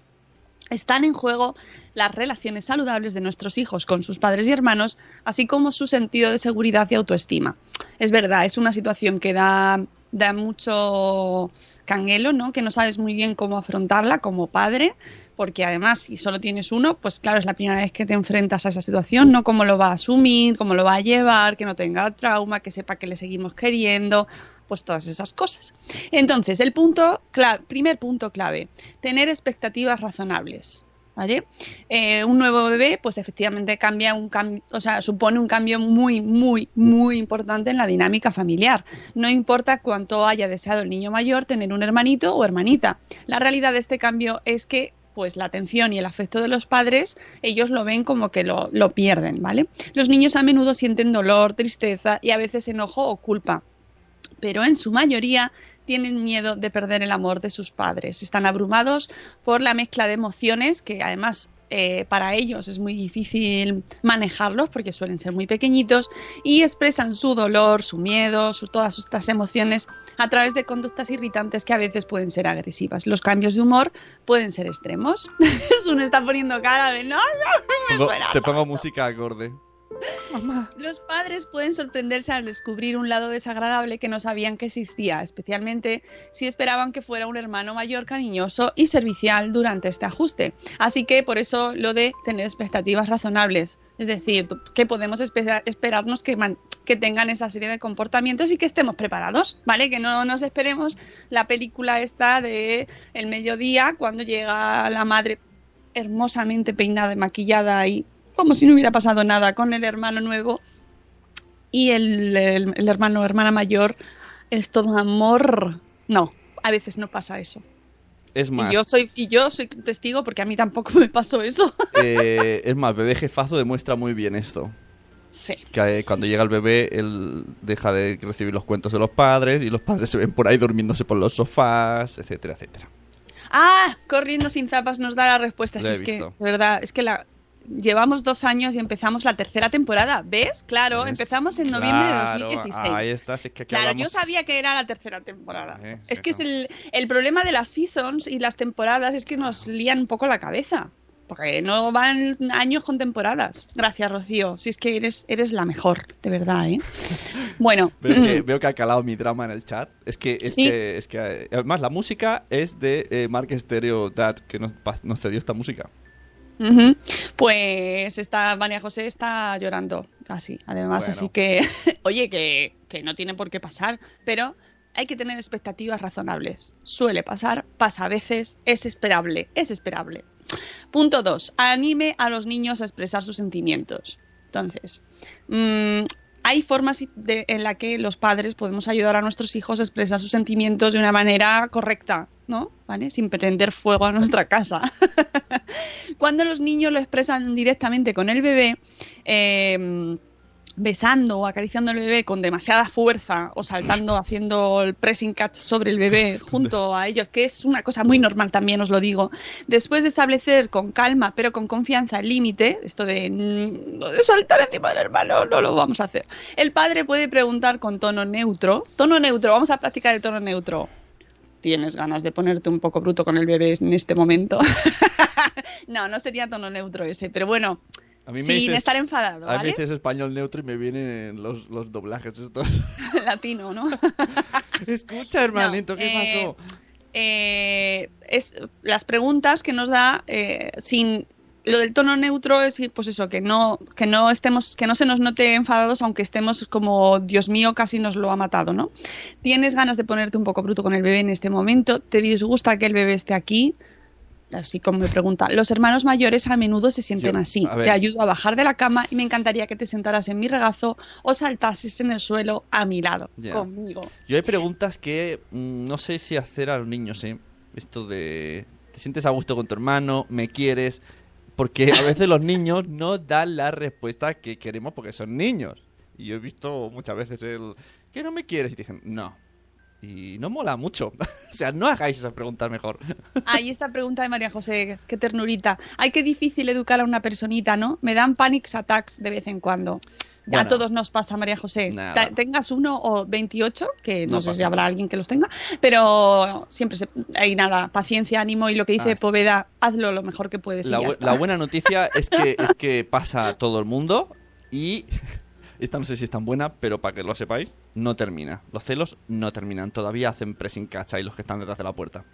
Están en juego las relaciones saludables de nuestros hijos con sus padres y hermanos, así como su sentido de seguridad y autoestima. Es verdad, es una situación que da, da mucho canguelo, ¿no? Que no sabes muy bien cómo afrontarla como padre, porque además, si solo tienes uno, pues claro, es la primera vez que te enfrentas a esa situación, ¿no? Cómo lo va a asumir, cómo lo va a llevar, que no tenga trauma, que sepa que le seguimos queriendo, pues todas esas cosas. Entonces, el punto primer punto clave, tener expectativas razonables. ¿Vale? Eh, un nuevo bebé, pues efectivamente cambia un o sea, supone un cambio muy, muy, muy importante en la dinámica familiar. No importa cuánto haya deseado el niño mayor tener un hermanito o hermanita. La realidad de este cambio es que pues la atención y el afecto de los padres, ellos lo ven como que lo, lo pierden, ¿vale? Los niños a menudo sienten dolor, tristeza y a veces enojo o culpa pero en su mayoría tienen miedo de perder el amor de sus padres. Están abrumados por la mezcla de emociones que además eh, para ellos es muy difícil manejarlos porque suelen ser muy pequeñitos y expresan su dolor, su miedo, su- todas estas emociones a través de conductas irritantes que a veces pueden ser agresivas. Los cambios de humor pueden ser extremos. Sun está poniendo cara de no, no, no me te pongo música acorde. Los padres pueden sorprenderse al descubrir un lado desagradable que no sabían que existía, especialmente si esperaban que fuera un hermano mayor cariñoso y servicial durante este ajuste. Así que por eso lo de tener expectativas razonables, es decir, que podemos espe- esperarnos que, que tengan esa serie de comportamientos y que estemos preparados, ¿vale? Que no nos esperemos la película esta de el mediodía cuando llega la madre hermosamente peinada y maquillada y como si no hubiera pasado nada con el hermano nuevo y el, el- el hermano o hermana mayor es todo amor. No, a veces no pasa eso. Es más, Y yo soy y yo soy testigo porque a mí tampoco me pasó eso. eh, es más, bebé jefazo demuestra muy bien esto. sí. Que eh, cuando llega el bebé, él deja de recibir los cuentos de los padres y los padres se ven por ahí durmiéndose por los sofás, etcétera, etcétera. Ah, corriendo sin zapas nos da la respuesta. Lo he es que, visto. de verdad, es que la llevamos dos años y empezamos la tercera temporada. ¿Ves? Claro, ¿Ves? empezamos en noviembre Claro, de 2016. Ahí está, si es que aquí Claro, hablamos- yo sabía que era la tercera temporada. Eh, es que es el, el problema de las seasons y las temporadas es que nos lían un poco la cabeza. Porque no van años con temporadas. Gracias, Rocío. Si es que eres, eres la mejor, de verdad, ¿eh? Bueno, Veo que, veo que ha calado mi drama en el chat. Es que, es Sí. que, es que además la música es de eh, Mark Stereo Dad, que nos, nos cedió esta música. Pues esta María José está llorando casi, además, Bueno. así que, oye, que, que no tiene por qué pasar, pero hay que tener expectativas razonables. Suele pasar, pasa a veces, es esperable, es esperable. Punto 2. Anime a los niños a expresar sus sentimientos. Entonces, mm, hay formas en la que los padres podemos ayudar a nuestros hijos a expresar sus sentimientos de una manera correcta, ¿no? ¿Vale? Sin prender fuego a nuestra casa. Cuando los niños lo expresan directamente con el bebé, eh, besando o acariciando al bebé con demasiada fuerza o saltando haciendo el pressing catch sobre el bebé junto a ellos, que es una cosa muy normal también, os lo digo. Después de establecer con calma pero con confianza el límite, esto de, mm, de saltar encima del hermano, no lo vamos a hacer. El padre puede preguntar con tono neutro, tono neutro, vamos a practicar el tono neutro. ¿Tienes ganas de ponerte un poco bruto con el bebé en este momento? no, no sería tono neutro ese, pero bueno, A mí me sin dices- estar enfadado, A mí me ¿vale? dices español neutro y me vienen los, los doblajes estos. Latino, ¿no? Escucha, hermanito, No, ¿qué eh, pasó? eh, es las preguntas que nos da eh, sin lo del tono neutro es pues eso que no que no estemos que no se nos note enfadados aunque estemos como Dios mío casi nos lo ha matado no tienes ganas de ponerte un poco bruto con el bebé en este momento te disgusta que el bebé esté aquí así como me pregunta los hermanos mayores a menudo se sienten Yo- así te ayudo a bajar de la cama y me encantaría que te sentaras en mi regazo o saltases en el suelo a mi lado conmigo Yo hay preguntas que mm, no sé si hacer a los niños, ¿eh? Esto de, ¿te sientes a gusto con tu hermano? ¿Me quieres? Porque a veces los niños no dan la respuesta que queremos porque son niños. Y yo he visto muchas veces el, ¿que no me quieres? Y te dicen, no. Y no mola mucho. o sea, no hagáis esas preguntas mejor. Ahí esta pregunta de María José, qué ternurita. Ay, qué difícil educar a una personita, ¿no? Me dan panic attacks de vez en cuando. Ya a Bueno. todos nos pasa, María José. Nada. Tengas uno o 28, que no, No sé si habrá nada. alguien que los tenga, pero siempre se, hay nada, paciencia, ánimo y lo que dice Ah. Poveda, hazlo lo mejor que puedes y La, ya bu- está. la buena noticia es que, es que pasa a todo el mundo y esta no sé si es tan buena, pero para que lo sepáis, no termina. Los celos no terminan. Todaví hacen pressing catch ahí los que están detrás de la puerta.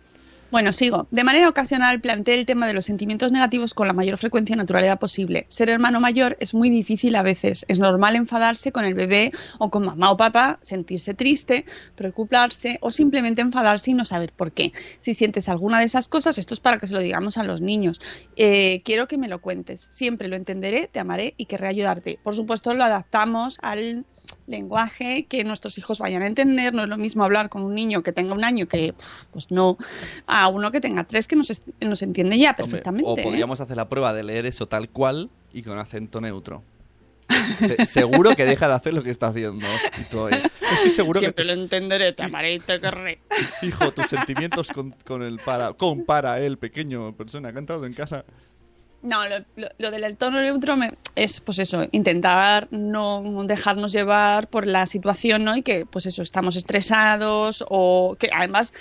Bueno, sigo. De manera ocasional planteé el tema de los sentimientos negativos con la mayor frecuencia y naturalidad posible. Ser hermano mayor es muy difícil a veces. Es normal enfadarse con el bebé o con mamá o papá, sentirse triste, preocuparse o simplemente enfadarse y no saber por qué. Si sientes alguna de esas cosas, esto es para que se lo digamos a los niños. Eh, quiero que me lo cuentes. Siempre lo entenderé, te amaré y querré ayudarte. Por supuesto, lo adaptamos al lenguaje que nuestros hijos vayan a entender. No es lo mismo hablar con un niño que tenga un año que pues no a uno que tenga tres que nos, nos entiende ya Hombre, perfectamente. o ¿eh? podríamos hacer la prueba de leer eso tal cual y con acento neutro. Se- seguro que deja de hacer lo que está haciendo. Estoy seguro Siempre que lo entenderé, te amaré y te querré. tu hijo, tus sentimientos con, con el para, con para él, pequeño persona que ha entrado en casa. No, lo, lo- lo del tono neutro me- es, pues eso, intentar no dejarnos llevar por la situación, ¿no? Y que, pues eso, estamos estresados o que además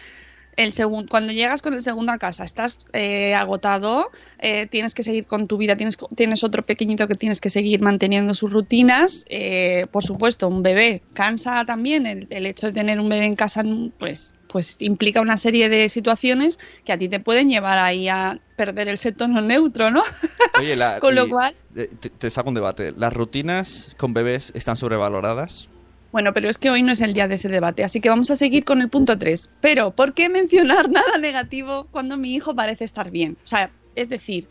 el segun- cuando llegas con el segundo a casa estás eh, agotado, eh, tienes que seguir con tu vida, tienes, tienes otro pequeñito que tienes que seguir manteniendo sus rutinas. eh, por supuesto, un bebé cansa también. El, el hecho de tener un bebé en casa, pues, pues implica una serie de situaciones que a ti te pueden llevar ahí a perder el tono neutro, ¿no? Oye, la- Con lo y- cual- Te, te saco un debate. ¿Las rutinas con bebés están sobrevaloradas? Bueno, pero es que hoy no es el día de ese debate, así que vamos a seguir con el punto 3. Pero, ¿por qué mencionar nada negativo cuando mi hijo parece estar bien? O sea, es decir,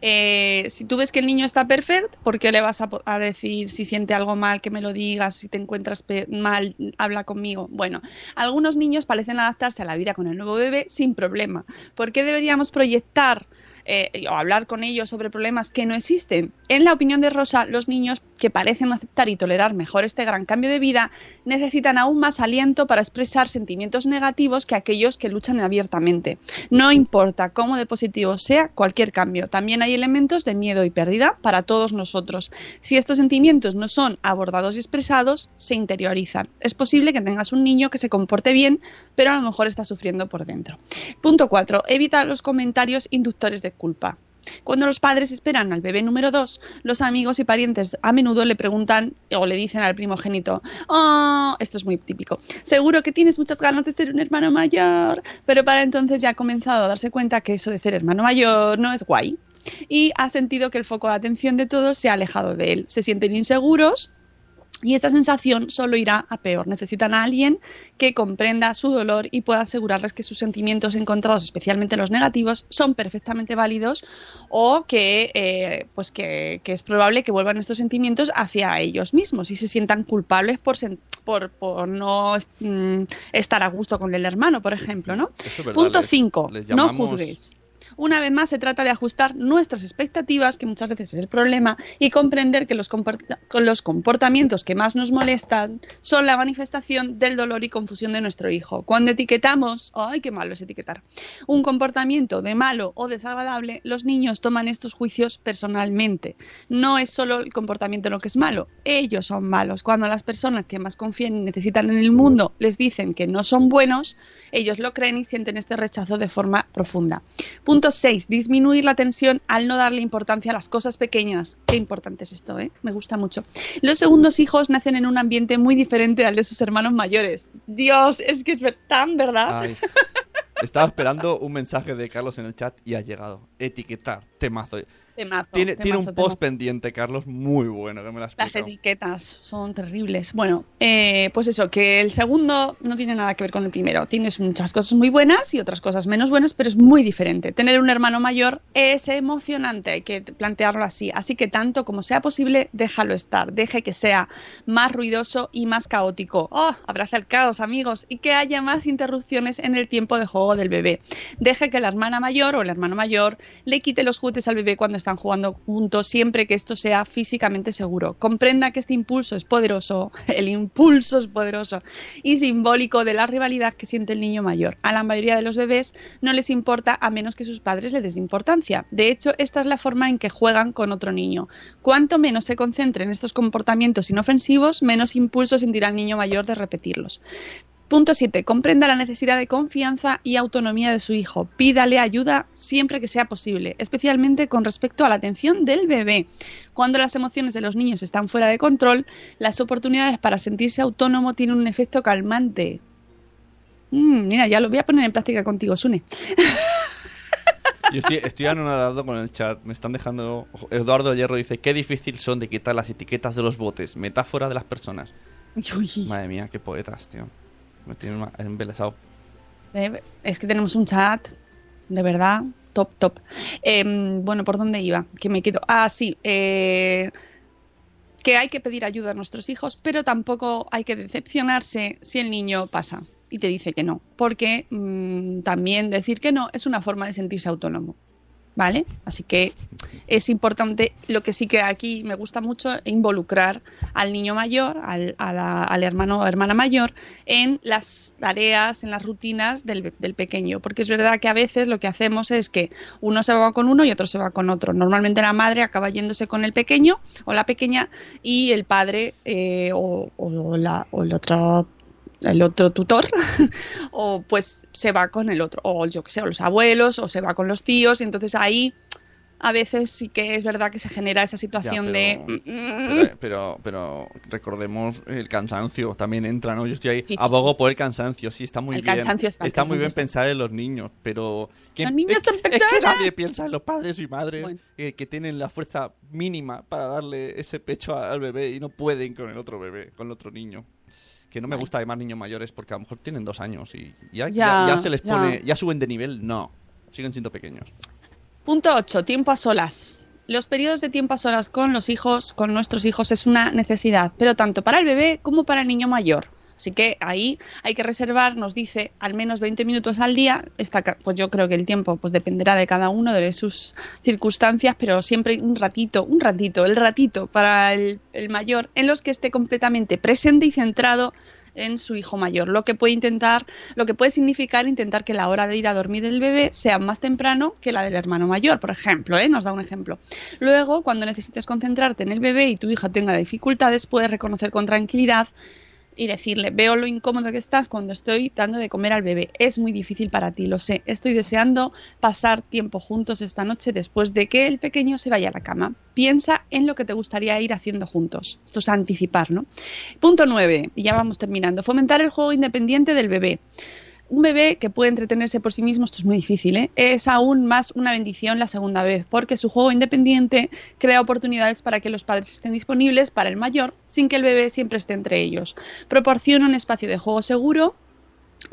eh, si tú ves que el niño está perfecto, ¿por qué le vas a, a decir si siente algo mal que me lo digas? Si te encuentras mal, habla conmigo. Bueno, algunos niños parecen adaptarse a la vida con el nuevo bebé sin problema. ¿Por qué deberíamos proyectar eh, o hablar con ellos sobre problemas que no existen? En la opinión de Rosa, los niños que parecen aceptar y tolerar mejor este gran cambio de vida necesitan aún más aliento para expresar sentimientos negativos que aquellos que luchan abiertamente. No importa cómo de positivo sea cualquier cambio, también hay elementos de miedo y pérdida para todos nosotros. Si estos sentimientos no son abordados y expresados, se interiorizan. Es posible que tengas un niño que se comporte bien, pero a lo mejor está sufriendo por dentro. Punto 4. Evita los comentarios inductores de culpa. Cuando los padres esperan al bebé número 2, los amigos y parientes a menudo le preguntan o le dicen al primogénito, oh, esto es muy típico, seguro que tienes muchas ganas de ser un hermano mayor, pero para entonces ya ha comenzado a darse cuenta que eso de ser hermano mayor no es guay. Y ha sentido que el foco de atención de todos se ha alejado de él. Se sienten inseguros y esa sensación solo irá a peor. Necesitan a alguien que comprenda su dolor y pueda asegurarles que sus sentimientos encontrados, especialmente los negativos, son perfectamente válidos o que, eh, pues que, que es probable que vuelvan estos sentimientos hacia ellos mismos y se sientan culpables por, por, por no mm, estar a gusto con el hermano, por ejemplo. ¿no? Es Punto les- 5. les No juzgues. Una vez más, se trata de ajustar nuestras expectativas, que muchas veces es el problema, y comprender que los, comportamientos que más nos molestan son la manifestación del dolor y confusión de nuestro hijo. Cuando etiquetamos, ¡ay, qué malo es etiquetar! Un comportamiento de malo o desagradable, los niños toman estos juicios personalmente. No es solo el comportamiento lo que es malo, ellos son malos. Cuando las personas que más confían y necesitan en el mundo les dicen que no son buenos, ellos lo creen y sienten este rechazo de forma profunda. Punto 6. Disminuir la tensión al no darle importancia a las cosas pequeñas. Qué importante es esto, ¿eh? Me gusta mucho. Los segundos hijos nacen en un ambiente muy diferente al de sus hermanos mayores. Dios, es que es tan verdad. Estaba esperando un mensaje de Carlos en el chat y ha llegado. Etiquetar, temazo. Temazo, Tiene, tiene temazo, un post pendiente, Carlos, muy bueno, que me Las etiquetas son terribles. Bueno, eh, pues eso, que el segundo no tiene nada que ver con el primero. Tienes muchas cosas muy buenas y otras cosas menos buenas, pero es muy diferente. Tener un hermano mayor es emocionante, hay que plantearlo así. Así que tanto como sea posible, déjalo estar. Deje que sea más ruidoso y más caótico. ¡Oh! Abraza el caos, amigos. Y que haya más interrupciones en el tiempo de juego del bebé. Deje que la hermana mayor o el hermano mayor le quite los juguetes al bebé cuando están jugando juntos, siempre que esto sea físicamente seguro. Comprenda que este impulso es poderoso, el impulso es poderoso y simbólico de la rivalidad que siente el niño mayor. A la mayoría de los bebés no les importa a menos que sus padres le des importancia. De hecho, esta es la forma en que juegan con otro niño. Cuanto menos se concentre en estos comportamientos inofensivos, menos impulso sentirá el niño mayor de repetirlos. Punto 7. Comprenda la necesidad de confianza y autonomía de su hijo. Pídale ayuda siempre que sea posible, especialmente con respecto a la atención del bebé. Cuando las emociones de los niños están fuera de control, las oportunidades para sentirse autónomo tienen un efecto calmante. Mm, mira, ya lo voy a poner en práctica contigo, Sune. Yo estoy, estoy anonadado con el chat. Me están dejando. Eduardo Hierro dice: Qué difícil son de quitar las etiquetas de los botes. Metáfora de las personas. Uy. Madre mía, qué poetas, tío. Me tienen embelesado. Eh, es que tenemos un chat, de verdad, top, top. Em, bueno, ¿por dónde iba? Que me quedo. Ah, sí. eh, que hay que pedir ayuda a nuestros hijos, pero tampoco hay que decepcionarse si el niño pasa y te dice que no, porque mm, también decir que no es una forma de sentirse autónomo. ¿Vale? Así que es importante, lo que sí que aquí me gusta mucho, involucrar al niño mayor, al, a la- al hermano o hermana mayor, en las tareas, en las rutinas del, del pequeño. Porque es verdad que a veces lo que hacemos es que uno se va con uno y otro se va con otro. Normalmente la madre acaba yéndose con el pequeño o la pequeña y el padre eh, o, o la, o el otro el otro tutor o pues se va con el otro o yo que sé o los abuelos o se va con los tíos y entonces ahí a veces sí que es verdad que se genera esa situación Ya, de pero, pero, pero, pero recordemos el cansancio también entra, ¿no? Yo estoy ahí, Sí, abogo sí, sí. por el cansancio, sí, está muy El bien. cansancio está, el muy bien está. pensar en los niños, pero... ¿quién- Los niños es, que nadie piensa en los padres y madres Bueno. eh, que tienen la fuerza mínima para darle ese pecho al bebé y no pueden con el otro bebé, con el otro niño. Que no me gusta además niños mayores porque a lo mejor tienen dos años y ya, Ya, ya, ya se les pone... Ya suben de nivel, no. Siguen siendo pequeños. Punto 8. Tiempo a solas. Los periodos de tiempo a solas con los hijos, con nuestros hijos, es una necesidad, pero tanto para el bebé como para el niño mayor. Así que ahí hay que reservar, nos dice, al menos 20 minutos al día. Esta pues yo creo que el tiempo pues dependerá de cada uno, de sus circunstancias, pero siempre un ratito, un ratito, el ratito para el, el mayor, en los que esté completamente presente y centrado en su hijo mayor, lo que puede intentar, lo que puede significar intentar que la hora de ir a dormir del bebé sea más temprano que la del hermano mayor, por ejemplo, ¿eh? nos da un ejemplo. Luego, cuando necesites concentrarte en el bebé y tu hija tenga dificultades, puedes reconocer con tranquilidad y decirle, veo lo incómodo que estás cuando estoy dando de comer al bebé. Es muy difícil para ti, lo sé. Estoy deseando pasar tiempo juntos esta noche después de que el pequeño se vaya a la cama. Piensa en lo que te gustaría ir haciendo juntos. Esto es anticipar, ¿no? Punto 9, y ya vamos terminando. Fomentar el juego independiente del bebé. Un bebé que puede entretenerse por sí mismo, esto es muy difícil, ¿eh? es aún más una bendición la segunda vez, porque su juego independiente crea oportunidades para que los padres estén disponibles para el mayor sin que el bebé siempre esté entre ellos. Proporciona un espacio de juego seguro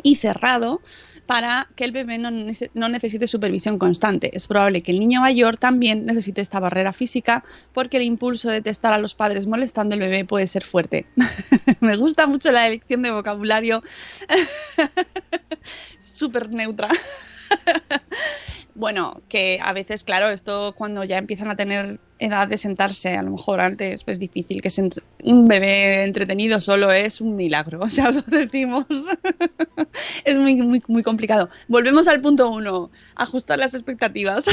y cerrado para que el bebé no, nece- no necesite supervisión constante. Es probable que el niño mayor también necesite esta barrera física porque el impulso de testar a los padres molestando al bebé puede ser fuerte. Me gusta mucho la elección de vocabulario súper neutra. Bueno, que a veces, claro, esto cuando ya empiezan a tener edad de sentarse, a lo mejor antes es difícil que se un bebé entretenido solo es un milagro, o sea, lo decimos. es muy, muy, muy complicado. Volvemos al punto uno, ajustar las expectativas.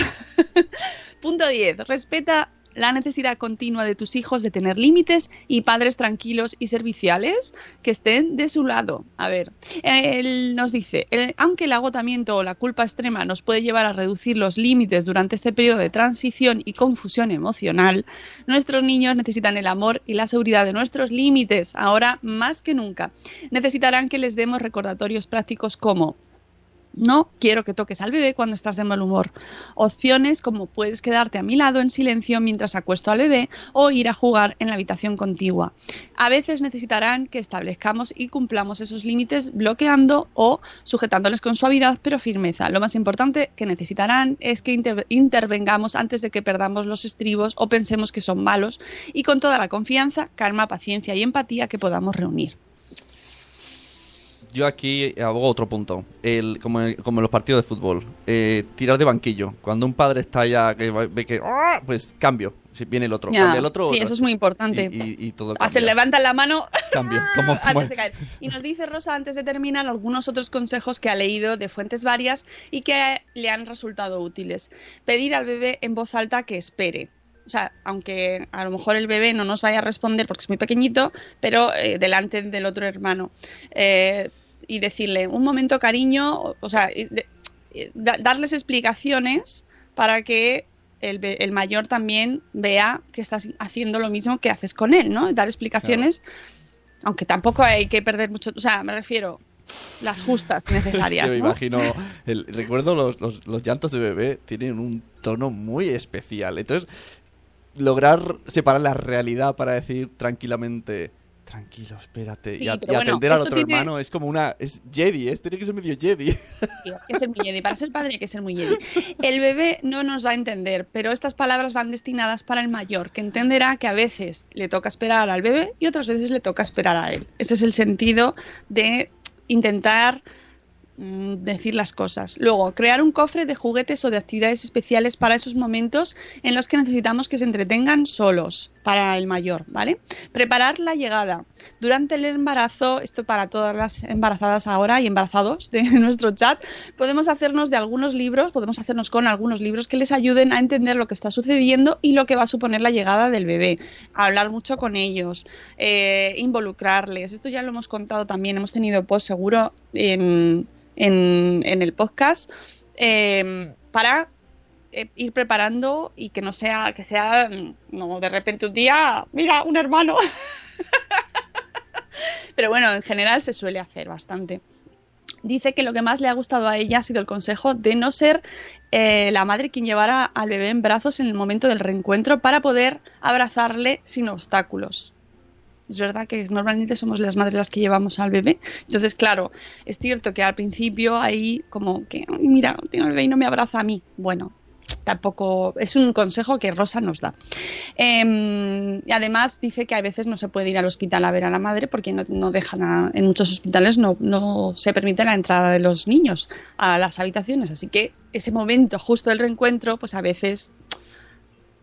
punto 10, respeta la necesidad continua de tus hijos de tener límites y padres tranquilos y serviciales que estén de su lado. A ver, él nos dice, aunque el agotamiento o la culpa extrema nos puede llevar a reducir los límites durante este periodo de transición y confusión emocional, nuestros niños necesitan el amor y la seguridad de nuestros límites, ahora más que nunca. Necesitarán que les demos recordatorios prácticos como no quiero que toques al bebé cuando estás de mal humor. Opciones como puedes quedarte a mi lado en silencio mientras acuesto al bebé o ir a jugar en la habitación contigua. A veces necesitarán que establezcamos y cumplamos esos límites bloqueando o sujetándoles con suavidad pero firmeza. Lo más importante que necesitarán es que inter- intervengamos antes de que perdamos los estribos o pensemos que son malos y con toda la confianza, calma, paciencia y empatía que podamos reunir. Yo aquí abogo otro punto. El, como, en, como en los partidos de fútbol. Eh, tirar de banquillo. Cuando un padre está ya que ve que. ¡ah! Pues cambio. Si viene el otro. Ya, Cambia el otro. sí, otro. eso es muy importante. Y, y- y todo Hace, cambia. levantan la mano Cambio. Antes de caer. Y nos dice Rosa, antes de terminar, algunos otros consejos que ha leído de fuentes varias y que le han resultado útiles. Pedir al bebé en voz alta que espere. O sea, aunque a lo mejor el bebé no nos vaya a responder porque es muy pequeñito, pero eh, delante del otro hermano. Eh, y decirle, un momento cariño, o, sea, de- da- darles explicaciones para que el, el mayor también vea que estás haciendo lo mismo que haces con él, ¿no? Dar explicaciones, aunque tampoco hay que perder mucho, o sea, me refiero las justas Es necesarias, que me ¿no? imagino. el- recuerdo los, los- los llantos de bebé tienen un tono muy especial. Entonces, lograr separar la realidad para decir tranquilamente. Tranquilo, espérate. Sí, y, a- bueno, atender al otro tiene- hermano es como una. Es Jedi, ¿eh? Tiene que ser medio Jedi. Tío, que ser muy Jedi. Para ser padre hay que ser muy Jedi. El bebé no nos va a entender, pero estas palabras van destinadas para el mayor, que entenderá que a veces le toca esperar al bebé y otras veces le toca esperar a él. Ese es el sentido de intentar decir las cosas. Luego, crear un cofre de juguetes o de actividades especiales para esos momentos en los que necesitamos que se entretengan solos, para el mayor, ¿vale? Preparar la llegada. Durante el embarazo, esto para todas las embarazadas ahora y embarazados de nuestro chat, podemos hacernos de algunos libros, podemos hacernos con algunos libros que les ayuden a entender lo que está sucediendo y lo que va a suponer la llegada del bebé. Hablar mucho con ellos, eh, involucrarles. Esto ya lo hemos contado también, hemos tenido post seguro en, en, el podcast. eh, para eh, ir preparando y que no sea, que sea, mm, no de repente un día, mira, un hermano. Pero bueno, en general se suele hacer bastante. Dice que lo que más le ha gustado a ella ha sido el consejo de no ser eh, la madre quien llevara al bebé en brazos en el momento del reencuentro para poder abrazarle sin obstáculos. Es verdad que normalmente somos las madres las que llevamos al bebé. Entonces, claro, es cierto que al principio hay como que, "Ay, mira, tiene el bebé y no me abraza a mí. Bueno, tampoco es un consejo que Rosa nos da. Eh, y además dice que a veces no se puede ir al hospital a ver a la madre porque no, dejan en muchos hospitales no, no se permite la entrada de los niños a las habitaciones. Así que ese momento justo del reencuentro, pues a veces,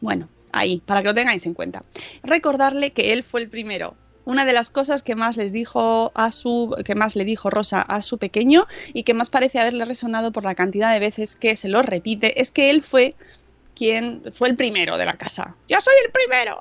bueno, ahí, para que lo tengáis en cuenta. Recordarle que él fue el primero. Una de las cosas que más les dijo a su, que más le dijo Rosa a su pequeño y que más parece haberle resonado por la cantidad de veces que se lo repite, es que él fue quien fue el primero de la casa. Yo soy el primero.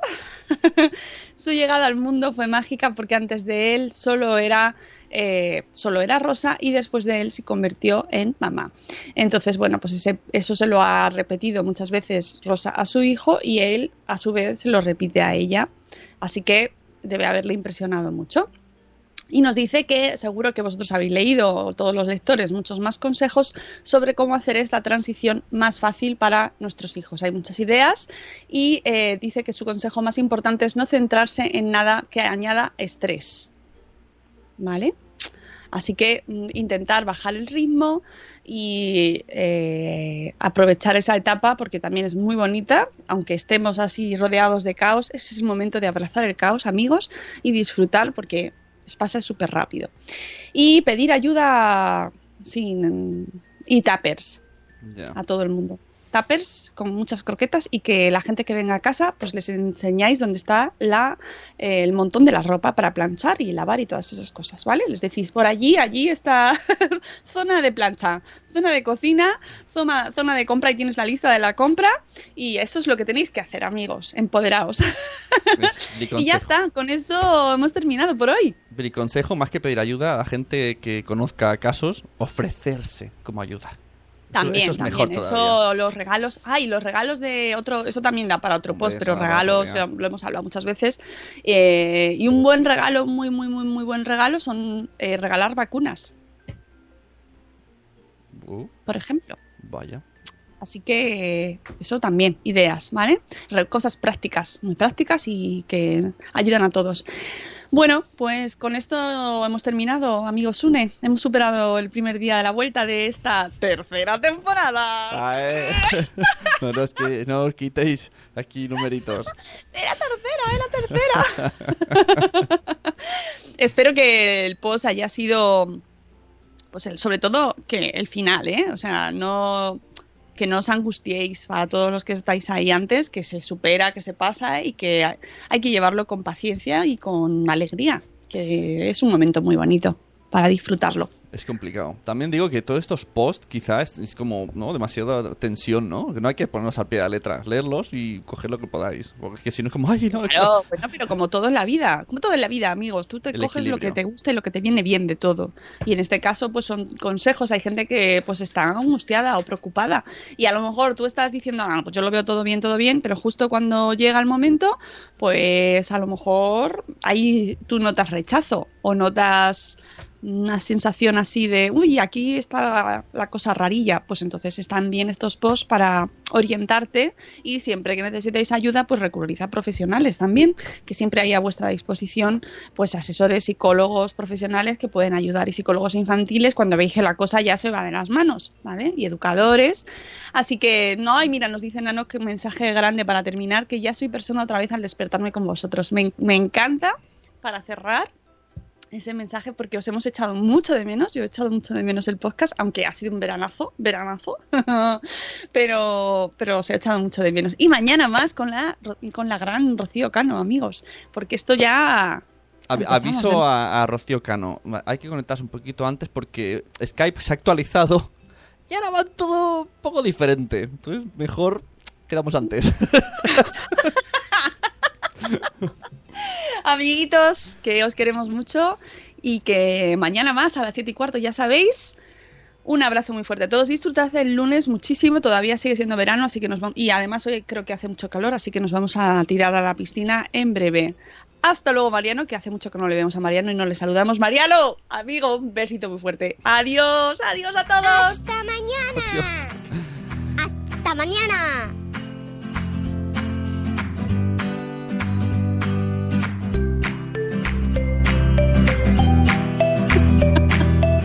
Su llegada al mundo fue mágica porque antes de él solo era, eh, solo era Rosa y después de él se convirtió en mamá. Entonces, bueno, pues ese- eso se lo ha repetido muchas veces Rosa a su hijo y él a su vez se lo repite a ella. Así que debe haberle impresionado mucho. Y nos dice que seguro que vosotros habéis leído, todos los lectores, muchos más consejos sobre cómo hacer esta transición más fácil para nuestros hijos. Hay muchas ideas y eh, dice que su consejo más importante es no centrarse en nada que añada estrés. ¿Vale? Así que mm, intentar bajar el ritmo y eh, aprovechar esa etapa porque también es muy bonita, aunque estemos así rodeados de caos, ese es el momento de abrazar el caos, amigos, y disfrutar porque pasa súper rápido. Y pedir ayuda sin y tappers. A todo el mundo. Tuppers con muchas croquetas y que la gente que venga a casa, pues les enseñáis dónde está la, eh, el montón de la ropa para planchar y lavar y todas esas cosas, ¿vale? Les decís, por allí, allí está zona de plancha, zona de cocina, zona, zona de compra y tienes la lista de la compra y eso es lo que tenéis que hacer, amigos, empoderaos. Es mi y ya está, con esto hemos terminado por hoy. Mi consejo, más que pedir ayuda a la gente que conozca casos, ofrecerse como ayuda. También, eso es también. mejor eso, los regalos. Ay, los regalos de otro. Eso también da para otro Hombre, post, pero regalos, lo hemos hablado muchas veces. Eh, y un buen regalo, muy, muy, muy, muy buen regalo, son eh, regalar vacunas, Uh, por ejemplo. vaya. Así que eso también, ideas, ¿vale? Cosas prácticas, muy prácticas y que ayudan a todos. Bueno, pues con esto hemos terminado, amigos Une. Hemos superado el primer día de la vuelta de esta tercera temporada. No, no os quitéis aquí numeritos. ¡Era tercera! ¡Era tercera! Espero que el post haya sido, pues el- sobre todo que el final, ¿eh? O sea, no que no os angustiéis para todos los que estáis ahí antes, que se supera, que se pasa y que hay- que llevarlo con paciencia y con alegría, que es un momento muy bonito para disfrutarlo. Es complicado. También digo que todos estos posts quizás es como ¿no? demasiada tensión, ¿no? Que no hay que ponerlos al pie de la letra. Leerlos y coger lo que podáis. Porque es que si no es como, ay, no, esto- Claro, bueno, pero como todo en la vida, como todo en la vida, amigos, tú te El coges lo que te gusta y lo que te viene bien de todo. Y en este caso, pues son consejos. Hay gente que pues está angustiada o preocupada y a lo mejor tú estás diciendo, ah, pues yo lo veo todo bien, todo bien, pero justo cuando llega el momento, pues a lo mejor ahí tú notas rechazo o notas una sensación así de, uy, aquí está la, cosa rarilla, pues entonces están bien estos posts para orientarte y siempre que necesitéis ayuda, pues recurrid a profesionales también, que siempre hay a vuestra disposición, pues asesores, psicólogos profesionales que pueden ayudar y psicólogos infantiles cuando veis que la cosa ya se va de las manos, ¿vale? Y educadores. Así que, no, ay, mira, nos dice Nano que un mensaje grande para terminar, que ya soy persona otra vez al despertarme con vosotros. Me, me encanta, para cerrar, ese mensaje porque os hemos echado mucho de menos. Yo he echado mucho de menos el podcast, aunque ha sido un veranazo, veranazo, pero, pero os he echado mucho de menos. Y mañana más con la, con la gran Rocío Cano, amigos, porque esto ya... Aviso de- a, a Rocío Cano. Hay que conectarse un poquito antes porque Skype se ha actualizado y ahora va todo un poco diferente. Entonces, mejor quedamos antes. Amiguitos, que os queremos mucho y que mañana más a las 7 y cuarto, ya sabéis. Un abrazo muy fuerte a todos. Disfrutad el lunes muchísimo. Todavía sigue siendo verano, así que nos vamos. Y además hoy creo que hace mucho calor, así que nos vamos a tirar a la piscina en breve. Hasta luego, Mariano, que hace mucho que no le vemos a Mariano y no le saludamos. Mariano, amigo, un besito muy fuerte. Adiós, adiós a todos. Hasta mañana. Hasta mañana.